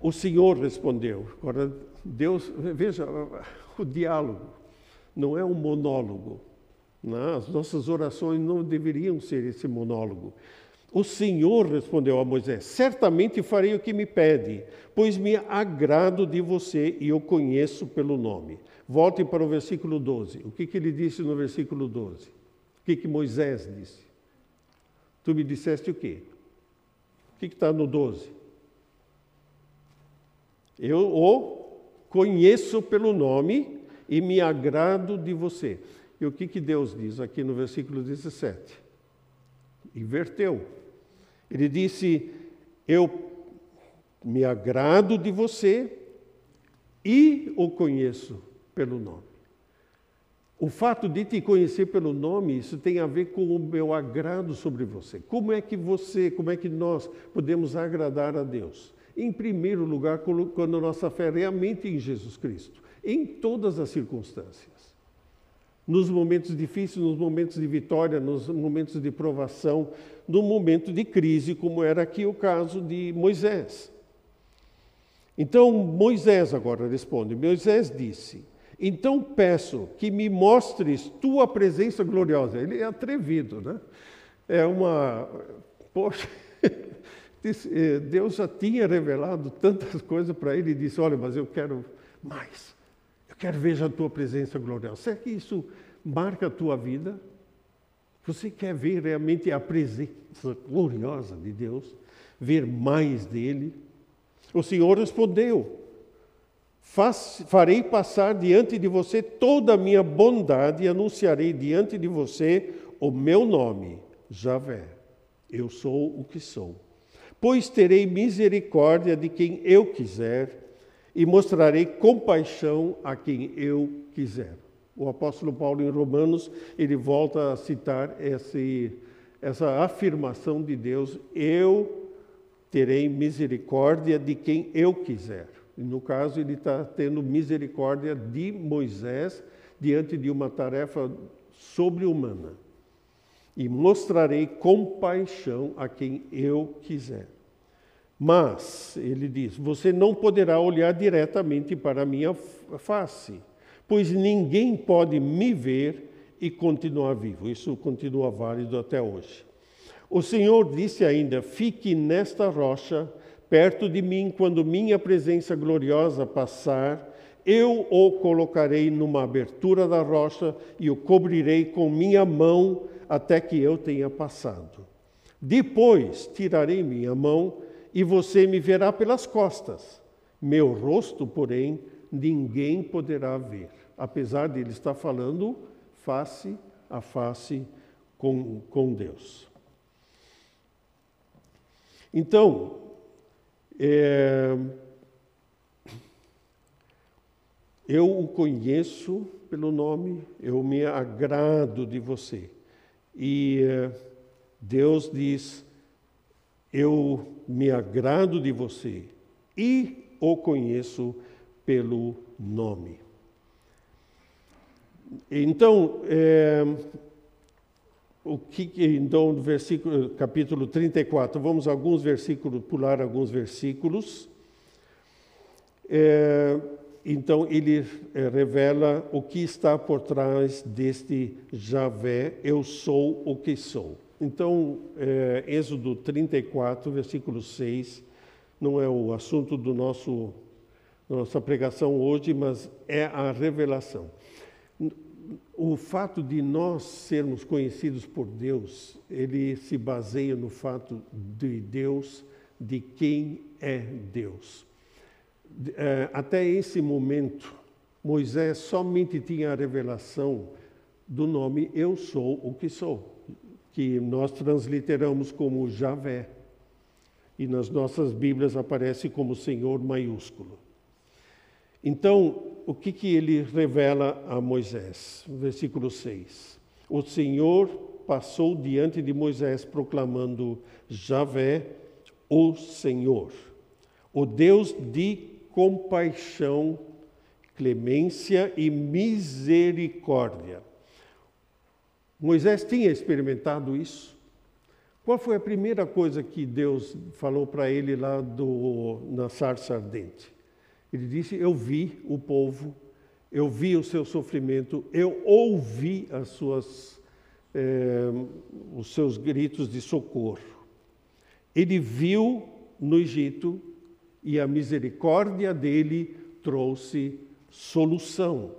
O Senhor respondeu. Agora, Deus, veja, o diálogo não é um monólogo. Né? as nossas orações não deveriam ser esse monólogo. O Senhor respondeu a Moisés: Certamente farei o que me pede, pois me agrado de você e o conheço pelo nome. Voltem para o versículo 12. O que, que ele disse no versículo 12? O que, que Moisés disse? Tu me disseste o quê? O que está no 12? Eu o conheço pelo nome e me agrado de você. E o que, que Deus diz aqui no versículo 17? Inverteu. Ele disse: Eu me agrado de você e o conheço pelo nome. O fato de te conhecer pelo nome, isso tem a ver com o meu agrado sobre você. Como é que você, como é que nós podemos agradar a Deus? Em primeiro lugar, a nossa fé realmente em Jesus Cristo, em todas as circunstâncias. Nos momentos difíceis, nos momentos de vitória, nos momentos de provação, no momento de crise, como era aqui o caso de Moisés. Então, Moisés agora responde: Moisés disse: Então peço que me mostres tua presença gloriosa. Ele é atrevido, né? É uma. Poxa, eh, Deus já tinha revelado tantas coisas para ele e disse: Olha, mas eu quero mais. Eu quero ver a tua presença gloriosa. Será que isso marca a tua vida? Você quer ver realmente a presença gloriosa de Deus? Ver mais dele? O Senhor respondeu: Farei passar diante de você toda a minha bondade e anunciarei diante de você o meu nome, Javé. Eu sou o que sou. Pois terei misericórdia de quem eu quiser e mostrarei compaixão a quem eu quiser. O apóstolo Paulo, em Romanos, ele volta a citar esse, essa afirmação de Deus: Eu terei misericórdia de quem eu quiser. No caso, ele está tendo misericórdia de Moisés diante de uma tarefa sobre-humana. E mostrarei compaixão a quem eu quiser. Mas, ele diz, você não poderá olhar diretamente para a minha face, pois ninguém pode me ver e continuar vivo. Isso continua válido até hoje. O Senhor disse ainda: Fique nesta rocha, perto de mim, quando minha presença gloriosa passar. Eu o colocarei numa abertura da rocha e o cobrirei com minha mão até que eu tenha passado. Depois tirarei minha mão e você me verá pelas costas. Meu rosto, porém, ninguém poderá ver, apesar de ele estar falando face a face com, com Deus. Então, é, eu o conheço pelo nome, eu me agrado de você. E é, Deus diz: Eu me agrado de você e o conheço pelo nome. Então, é, o que, então, no versículo, capítulo 34, vamos alguns versículos, pular alguns versículos. É, então, ele é, revela o que está por trás deste Javé, eu sou o que sou. Então, é, Êxodo 34, versículo 6, não é o assunto do nosso nossa pregação hoje, mas é a revelação o fato de nós sermos conhecidos por Deus, ele se baseia no fato de Deus, de quem é Deus. É, até esse momento, Moisés somente tinha a revelação do nome Eu sou o que sou, que nós transliteramos como Javé. E nas nossas Bíblias aparece como Senhor maiúsculo. Então, o que, que ele revela a Moisés? Versículo 6. O Senhor passou diante de Moisés proclamando: Javé, o Senhor, o Deus de compaixão, clemência e misericórdia. Moisés tinha experimentado isso? Qual foi a primeira coisa que Deus falou para ele lá do, na sarça ardente? Ele disse: Eu vi o povo, eu vi o seu sofrimento, eu ouvi as suas, eh, os seus gritos de socorro. Ele viu no Egito e a misericórdia dele trouxe solução,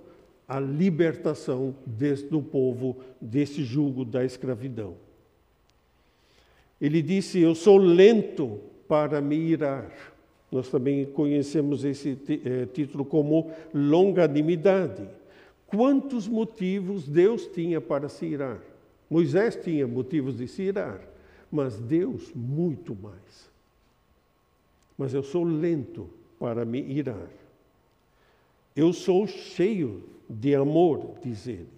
a libertação desse, do povo desse jugo da escravidão. Ele disse: Eu sou lento para me irar nós também conhecemos esse eh, título como longanimidade. Quantos motivos Deus tinha para se irar? Moisés tinha motivos de se irar, mas Deus muito mais. Mas eu sou lento para me irar. Eu sou cheio de amor, diz ele.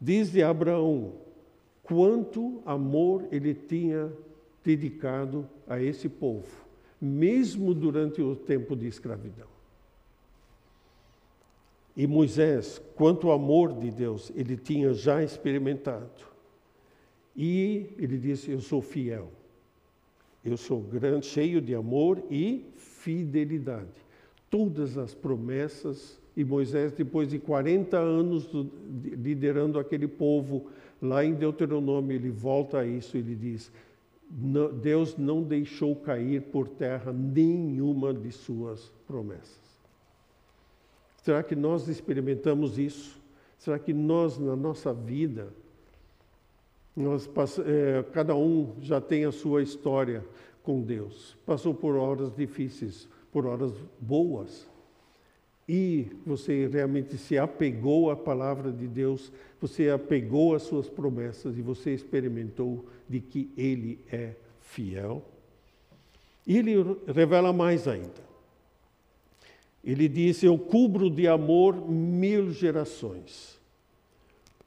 Diz de Abraão quanto amor ele tinha dedicado a esse povo mesmo durante o tempo de escravidão. E Moisés, quanto amor de Deus, ele tinha já experimentado. E ele disse: Eu sou fiel. Eu sou grande, cheio de amor e fidelidade. todas as promessas. E Moisés, depois de 40 anos liderando aquele povo, lá em Deuteronômio, ele volta a isso, ele diz: Deus não deixou cair por terra nenhuma de suas promessas. Será que nós experimentamos isso? Será que nós, na nossa vida, nós, é, cada um já tem a sua história com Deus? Passou por horas difíceis, por horas boas. E você realmente se apegou à palavra de Deus, você apegou às suas promessas e você experimentou de que Ele é fiel. E ele revela mais ainda. Ele diz: Eu cubro de amor mil gerações.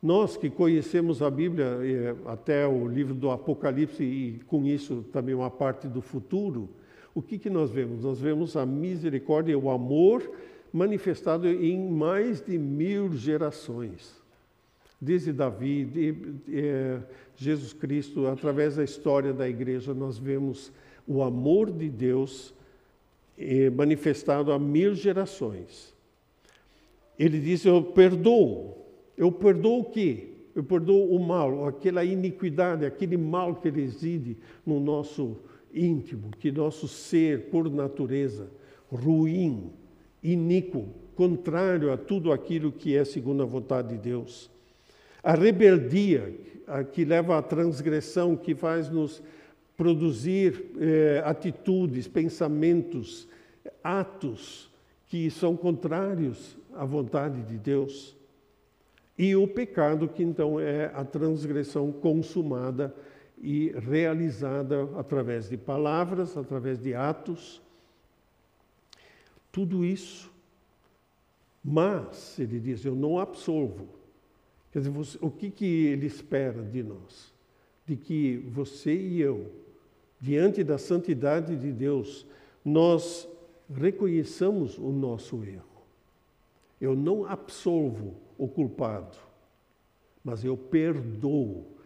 Nós que conhecemos a Bíblia, eh, até o livro do Apocalipse, e com isso também uma parte do futuro, o que, que nós vemos? Nós vemos a misericórdia o amor manifestado em mais de mil gerações. Desde Davi, de, é, Jesus Cristo, através da história da igreja, nós vemos o amor de Deus é, manifestado a mil gerações. Ele diz: Eu perdoo. Eu perdoo o quê? Eu perdoo o mal, aquela iniquidade, aquele mal que reside no nosso íntimo, que nosso ser, por natureza, ruim, iníquo, contrário a tudo aquilo que é segundo a vontade de Deus. A rebeldia, a que leva à transgressão, que faz nos produzir eh, atitudes, pensamentos, atos que são contrários à vontade de Deus. E o pecado, que então é a transgressão consumada e realizada através de palavras, através de atos. Tudo isso. Mas, ele diz, eu não absolvo. Quer dizer, você, o que, que ele espera de nós? De que você e eu, diante da santidade de Deus, nós reconheçamos o nosso erro. Eu não absolvo o culpado, mas eu perdoo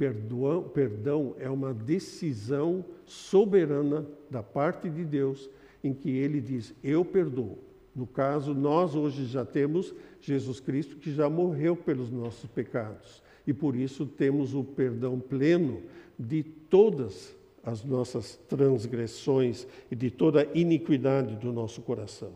Perdão, perdão é uma decisão soberana da parte de Deus em que ele diz: Eu perdoo. No caso, nós hoje já temos Jesus Cristo que já morreu pelos nossos pecados e por isso temos o perdão pleno de todas as nossas transgressões e de toda a iniquidade do nosso coração.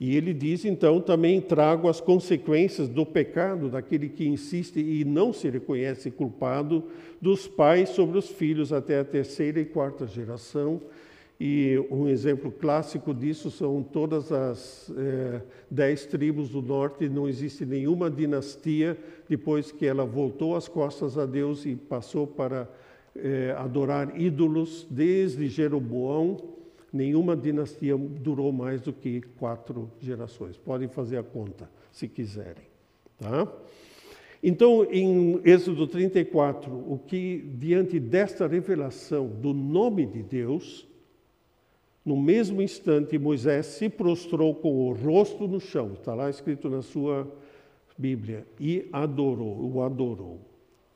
E ele diz então também: trago as consequências do pecado daquele que insiste e não se reconhece culpado, dos pais sobre os filhos até a terceira e quarta geração. E um exemplo clássico disso são todas as é, dez tribos do norte. Não existe nenhuma dinastia depois que ela voltou as costas a Deus e passou para é, adorar ídolos, desde Jeroboão nenhuma dinastia durou mais do que quatro gerações. Podem fazer a conta, se quiserem. Tá? Então, em Êxodo 34, o que, diante desta revelação do nome de Deus, no mesmo instante, Moisés se prostrou com o rosto no chão, está lá escrito na sua Bíblia, e adorou, o adorou.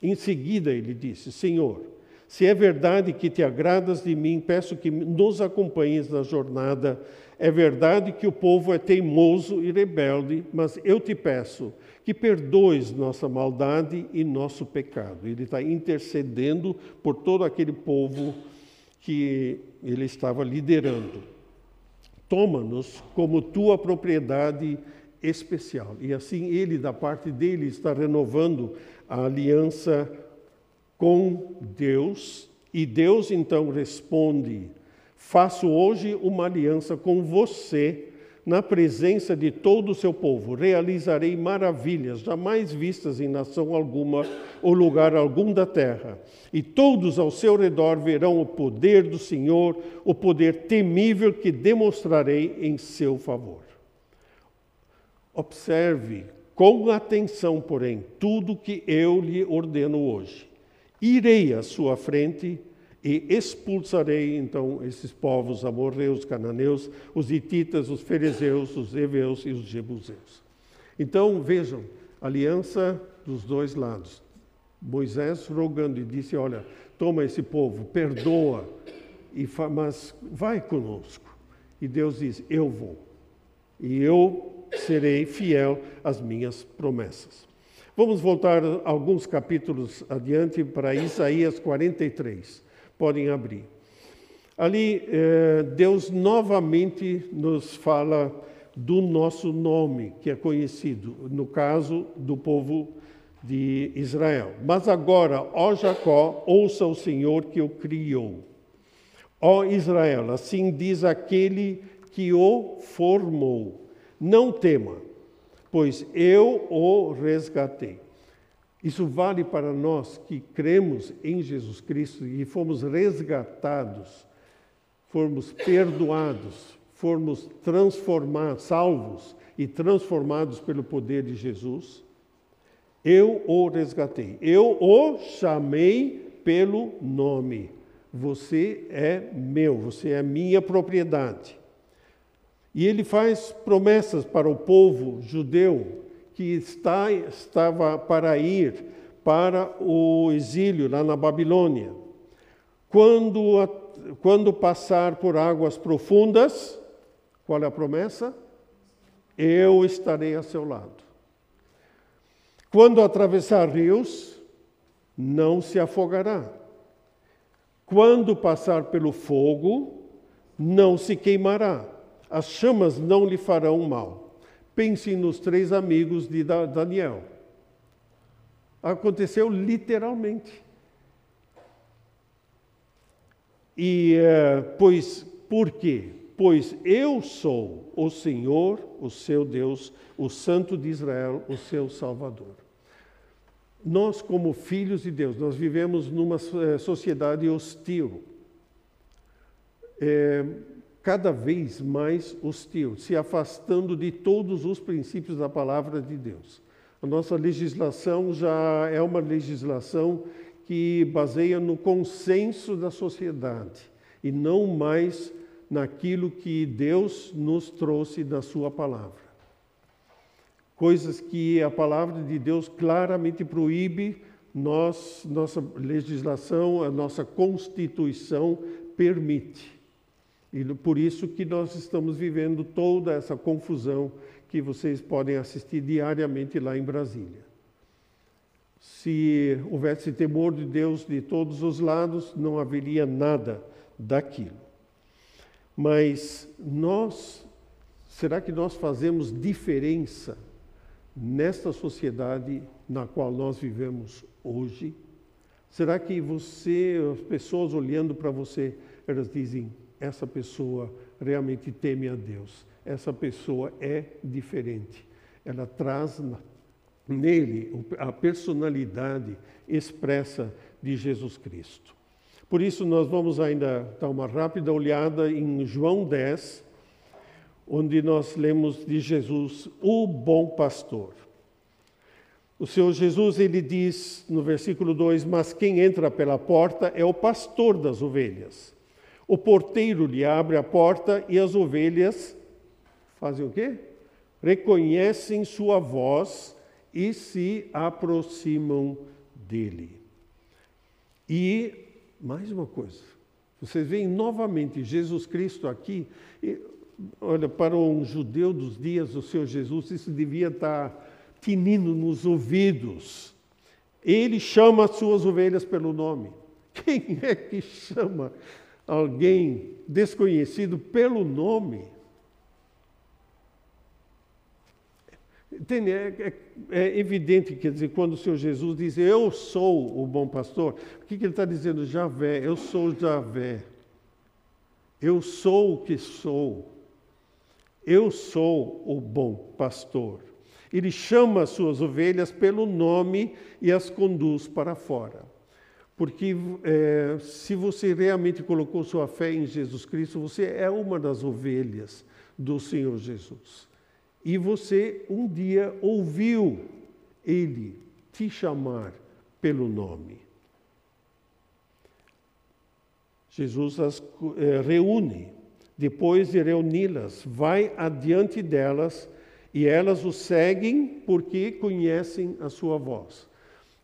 Em seguida, ele disse: Senhor, se é verdade que te agradas de mim, peço que nos acompanhes na jornada. É verdade que o povo é teimoso e rebelde, mas eu te peço que perdoes nossa maldade e nosso pecado. Ele está intercedendo por todo aquele povo que ele estava liderando. Toma-nos como tua propriedade especial. E assim ele, da parte dele, está renovando a aliança com Deus, e Deus então responde: Faço hoje uma aliança com você na presença de todo o seu povo. Realizarei maravilhas jamais vistas em nação alguma ou lugar algum da terra. E todos ao seu redor verão o poder do Senhor, o poder temível que demonstrarei em seu favor. Observe com atenção, porém, tudo que eu lhe ordeno hoje. Irei à sua frente e expulsarei então esses povos amorreus, cananeus, os hititas, os fariseus, os heveus e os jebuseus. Então vejam, aliança dos dois lados. Moisés rogando e disse: Olha, toma esse povo, perdoa, mas vai conosco. E Deus diz: Eu vou. E eu serei fiel às minhas promessas. Vamos voltar alguns capítulos adiante para Isaías 43. Podem abrir. Ali, eh, Deus novamente nos fala do nosso nome, que é conhecido, no caso do povo de Israel. Mas agora, ó Jacó, ouça o Senhor que o criou. Ó Israel, assim diz aquele que o formou: Não tema, pois eu o resgatei. Isso vale para nós que cremos em Jesus Cristo e fomos resgatados, fomos perdoados, fomos transformados, salvos e transformados pelo poder de Jesus. Eu o resgatei, eu o chamei pelo nome. Você é meu, você é minha propriedade. E ele faz promessas para o povo judeu que está, estava para ir para o exílio lá na Babilônia. Quando, quando passar por águas profundas, qual é a promessa? Eu estarei a seu lado. Quando atravessar rios, não se afogará. Quando passar pelo fogo, não se queimará as chamas não lhe farão mal. Pense nos três amigos de Daniel. Aconteceu literalmente. E, eh, pois, por quê? Pois eu sou o Senhor, o seu Deus, o Santo de Israel, o seu Salvador. Nós, como filhos de Deus, nós vivemos numa eh, sociedade hostil. É, cada vez mais hostil, se afastando de todos os princípios da palavra de Deus. A nossa legislação já é uma legislação que baseia no consenso da sociedade e não mais naquilo que Deus nos trouxe na Sua palavra. Coisas que a palavra de Deus claramente proíbe, nós, nossa legislação, a nossa Constituição permite. E por isso que nós estamos vivendo toda essa confusão que vocês podem assistir diariamente lá em Brasília. Se houvesse temor de Deus de todos os lados, não haveria nada daquilo. Mas nós, será que nós fazemos diferença nesta sociedade na qual nós vivemos hoje? Será que você, as pessoas olhando para você, elas dizem: essa pessoa realmente teme a Deus. Essa pessoa é diferente. Ela traz nele a personalidade expressa de Jesus Cristo. Por isso, nós vamos ainda dar uma rápida olhada em João 10, onde nós lemos de Jesus, o bom pastor. O Senhor Jesus, ele diz no versículo 2: Mas quem entra pela porta é o pastor das ovelhas. O porteiro lhe abre a porta e as ovelhas fazem o quê? Reconhecem sua voz e se aproximam dele. E mais uma coisa, vocês veem novamente Jesus Cristo aqui. E, olha, para um judeu dos dias do Senhor Jesus, isso devia estar tinindo nos ouvidos. Ele chama as suas ovelhas pelo nome. Quem é que chama alguém desconhecido pelo nome. Entende? É, é, é, evidente, quer dizer, quando o Senhor Jesus diz, eu sou o bom pastor, o que, que ele está dizendo? Javé, eu sou Javé. Eu sou o que sou. Eu sou o bom pastor. Ele chama as suas ovelhas pelo nome e as conduz para fora. Porque é, se você realmente colocou sua fé em Jesus Cristo, você é uma das ovelhas do Senhor Jesus. E você um dia ouviu Ele te chamar pelo nome. Jesus as é, reúne. Depois de reuni-las, vai adiante delas e elas o seguem porque conhecem a sua voz.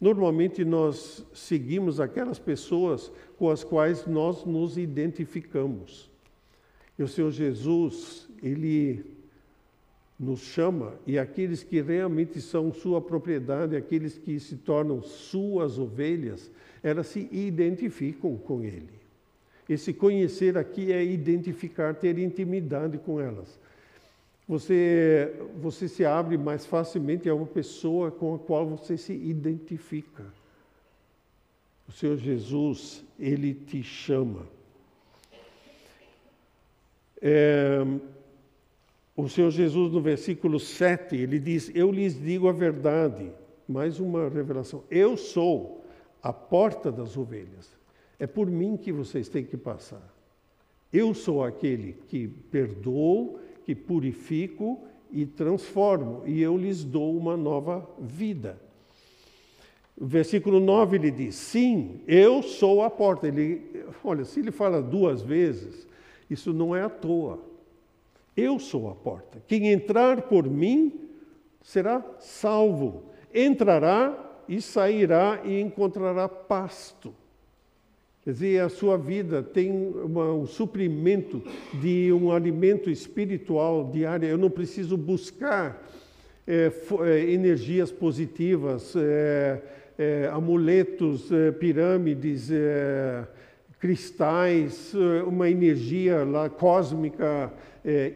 Normalmente nós seguimos aquelas pessoas com as quais nós nos identificamos. E o Senhor Jesus, ele nos chama e aqueles que realmente são sua propriedade, aqueles que se tornam suas ovelhas, elas se identificam com ele. Esse conhecer aqui é identificar, ter intimidade com elas. Você, você se abre mais facilmente a uma pessoa com a qual você se identifica. O Senhor Jesus, ele te chama. É, o Senhor Jesus, no versículo 7, ele diz: Eu lhes digo a verdade. Mais uma revelação. Eu sou a porta das ovelhas. É por mim que vocês têm que passar. Eu sou aquele que perdoo, que purifico e transformo, e eu lhes dou uma nova vida. O versículo 9 ele diz: Sim, eu sou a porta. Ele, olha, se ele fala duas vezes, isso não é à toa. Eu sou a porta. Quem entrar por mim será salvo. Entrará e sairá e encontrará pasto. Quer dizer, a sua vida tem uma, um suprimento de um alimento espiritual diário. Eu não preciso buscar é, energias positivas, é, é amuletos, pirâmides, cristais, uma energia lá cósmica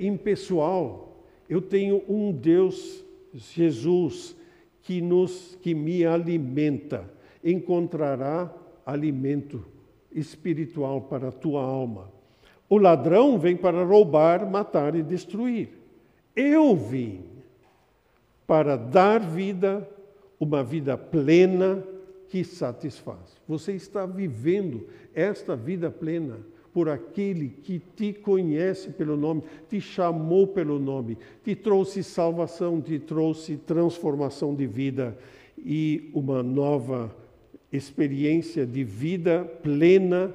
impessoal. Eu tenho um Deus, Jesus, que nos que me alimenta. Encontrará alimento espiritual para a tua alma. O ladrão vem para roubar, matar e destruir. Eu vim para dar vida, uma vida plena que satisfaz. Você está vivendo esta vida plena por aquele que te conhece pelo nome, te chamou pelo nome, te trouxe salvação, te trouxe transformação de vida e uma nova vida experiência de vida plena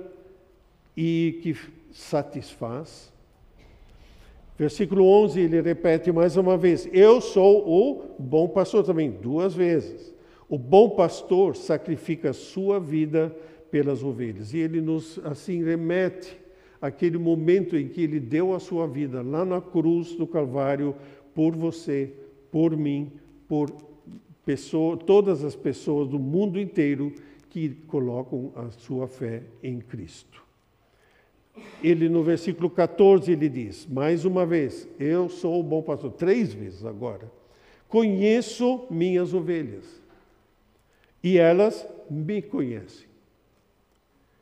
e que satisfaz. Versículo 11, ele repete mais uma vez: Eu sou o bom pastor, também duas vezes. O bom pastor sacrifica sua vida pelas ovelhas. E ele nos assim remete aquele momento em que ele deu a sua vida lá na cruz do Calvário por você, por mim, por pessoa, todas as pessoas do mundo inteiro que colocam a sua fé em Cristo. Ele, no versículo 14, ele diz, mais uma vez, eu sou o bom pastor, três vezes agora. Conheço minhas ovelhas e elas me conhecem.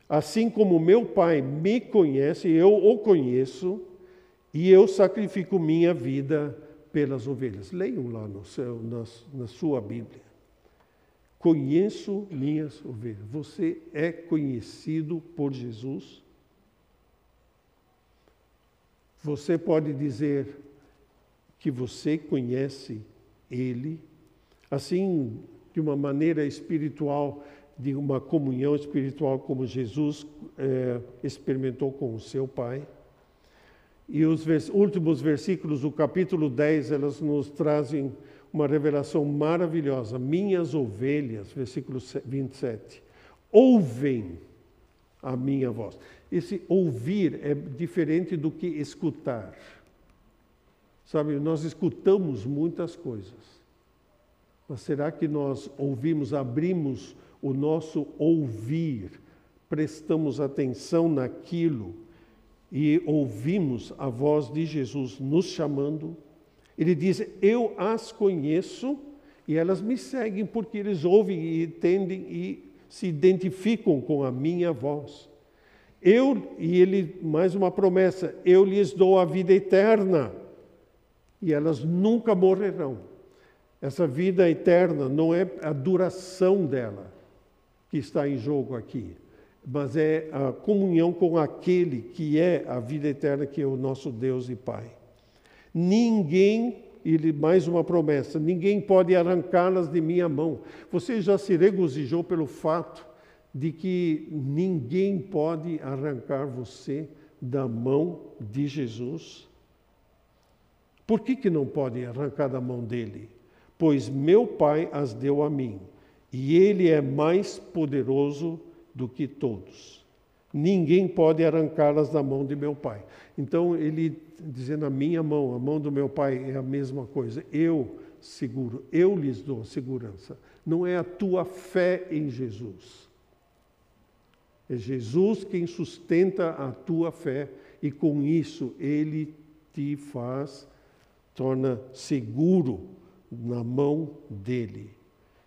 Assim como meu Pai me conhece, eu o conheço e eu sacrifico minha vida pelas ovelhas. Leiam lá no seu, na, na sua Bíblia. Conheço minhas ovelhas. Você é conhecido por Jesus? Você pode dizer que você conhece Ele, assim, de uma maneira espiritual, de uma comunhão espiritual, como Jesus é, experimentou com o seu Pai? E os vers últimos versículos do capítulo 10, elas nos trazem uma revelação maravilhosa. Minhas ovelhas, versículo 27, ouvem a minha voz. Esse ouvir é diferente do que escutar. Sabe, nós escutamos muitas coisas. Mas será que nós ouvimos, abrimos o nosso ouvir, prestamos atenção naquilo e ouvimos a voz de Jesus nos chamando, ele diz: Eu as conheço e elas me seguem porque eles ouvem e entendem e se identificam com a minha voz. Eu, e ele, mais uma promessa: eu lhes dou a vida eterna e elas nunca morrerão. Essa vida eterna não é a duração dela que está em jogo aqui mas é a comunhão com aquele que é a vida eterna, que é o nosso Deus e Pai. Ninguém, e mais uma promessa, ninguém pode arrancá-las de minha mão. Você já se regozijou pelo fato de que ninguém pode arrancar você da mão de Jesus? Por que, que não pode arrancar da mão dele? Pois meu Pai as deu a mim, e ele é mais poderoso do que todos. Ninguém pode arrancá-las da mão de meu Pai. Então, ele dizendo a minha mão, a mão do meu Pai é a mesma coisa. Eu seguro, eu lhes dou segurança. Não é a tua fé em Jesus. É Jesus quem sustenta a tua fé e com isso ele te faz, torna seguro na mão dele.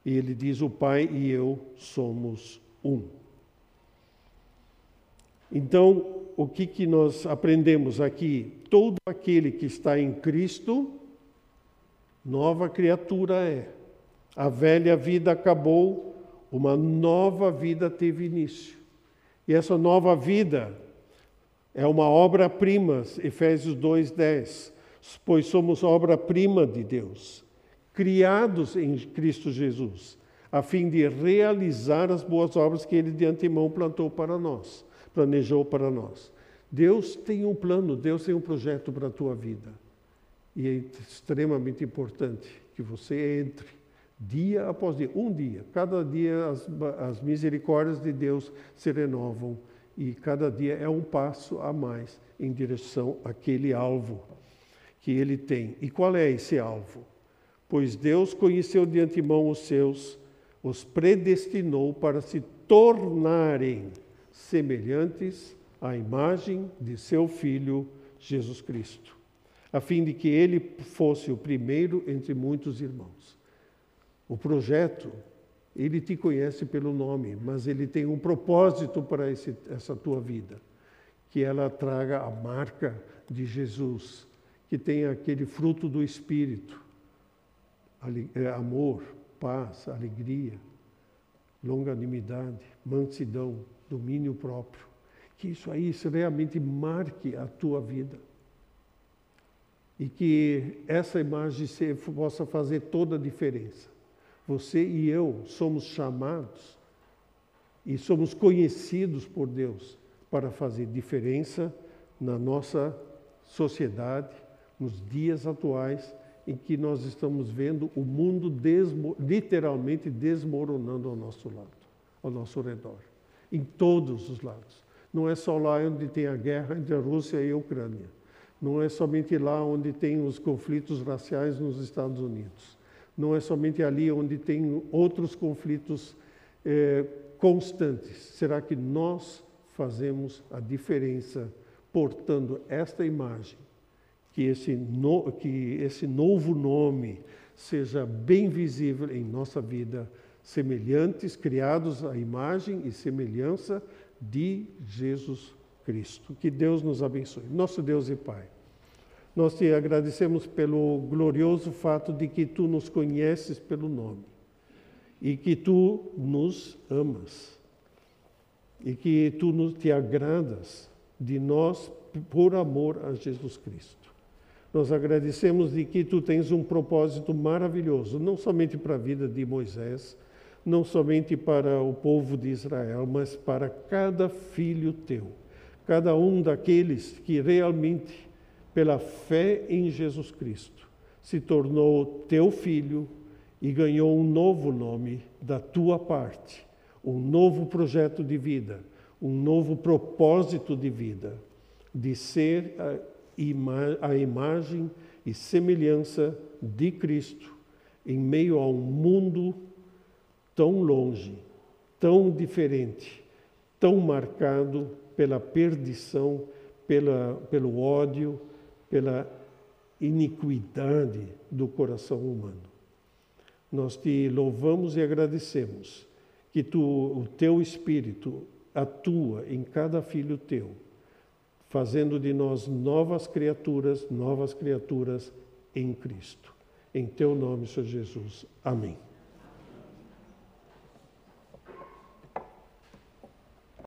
E ele diz: O Pai e eu somos um. Então, o que, que nós aprendemos aqui? Todo aquele que está em Cristo, nova criatura é. A velha vida acabou, uma nova vida teve início. E essa nova vida é uma obra-prima, Efésios 2:10, pois somos obra-prima de Deus, criados em Cristo Jesus, a fim de realizar as boas obras que ele de antemão plantou para nós planejou para nós. Deus tem um plano, Deus tem um projeto para a tua vida. E é extremamente importante que você entre dia após dia, um dia. Cada dia as, as misericórdias de Deus se renovam e cada dia é um passo a mais em direção àquele alvo que ele tem. E qual é esse alvo? Pois Deus conheceu de antemão os seus, os predestinou para se tornarem semelhantes à imagem de seu Filho Jesus Cristo, a fim de que ele fosse o primeiro entre muitos irmãos. O projeto, ele te conhece pelo nome, mas ele tem um propósito para esse, essa tua vida, que ela traga a marca de Jesus, que tenha aquele fruto do Espírito, é, amor, paz, alegria, longanimidade, mansidão, domínio próprio. Que isso aí realmente marque a tua vida. E que essa imagem possa fazer toda a diferença. Você e eu somos chamados e somos conhecidos por Deus para fazer diferença na nossa sociedade, nos dias atuais em que nós estamos vendo o mundo desmo literalmente desmoronando ao nosso lado, ao nosso redor em todos os lados. Não é só lá onde tem a guerra entre a Rússia e a Ucrânia. Não é somente lá onde tem os conflitos raciais nos Estados Unidos. Não é somente ali onde tem outros conflitos eh, constantes. Será que nós fazemos a diferença portando esta imagem? Que esse, no, que esse novo nome seja bem visível em nossa vida semelhantes, criados à imagem e semelhança de Jesus Cristo. Que Deus nos abençoe. Nosso Deus e Pai, nós te agradecemos pelo glorioso fato de que tu nos conheces pelo nome e que tu nos amas e que tu nos, te agradas de nós por amor a Jesus Cristo. Nós agradecemos de que tu tens um propósito maravilhoso, não somente para a vida de Moisés, não somente para o povo de Israel, mas para cada filho teu, cada um daqueles que realmente, pela fé em Jesus Cristo, se tornou teu filho e ganhou um novo nome da tua parte, um novo projeto de vida, um novo propósito de vida, de ser a, ima a imagem e semelhança de Cristo em meio a um mundo tão longe, tão diferente, tão marcado pela perdição, pela, pelo ódio, pela iniquidade do coração humano. Nós te louvamos e agradecemos que tu, o teu Espírito atua em cada filho teu, fazendo de nós novas criaturas, novas criaturas em Cristo. Em teu nome, Senhor Jesus. Amém.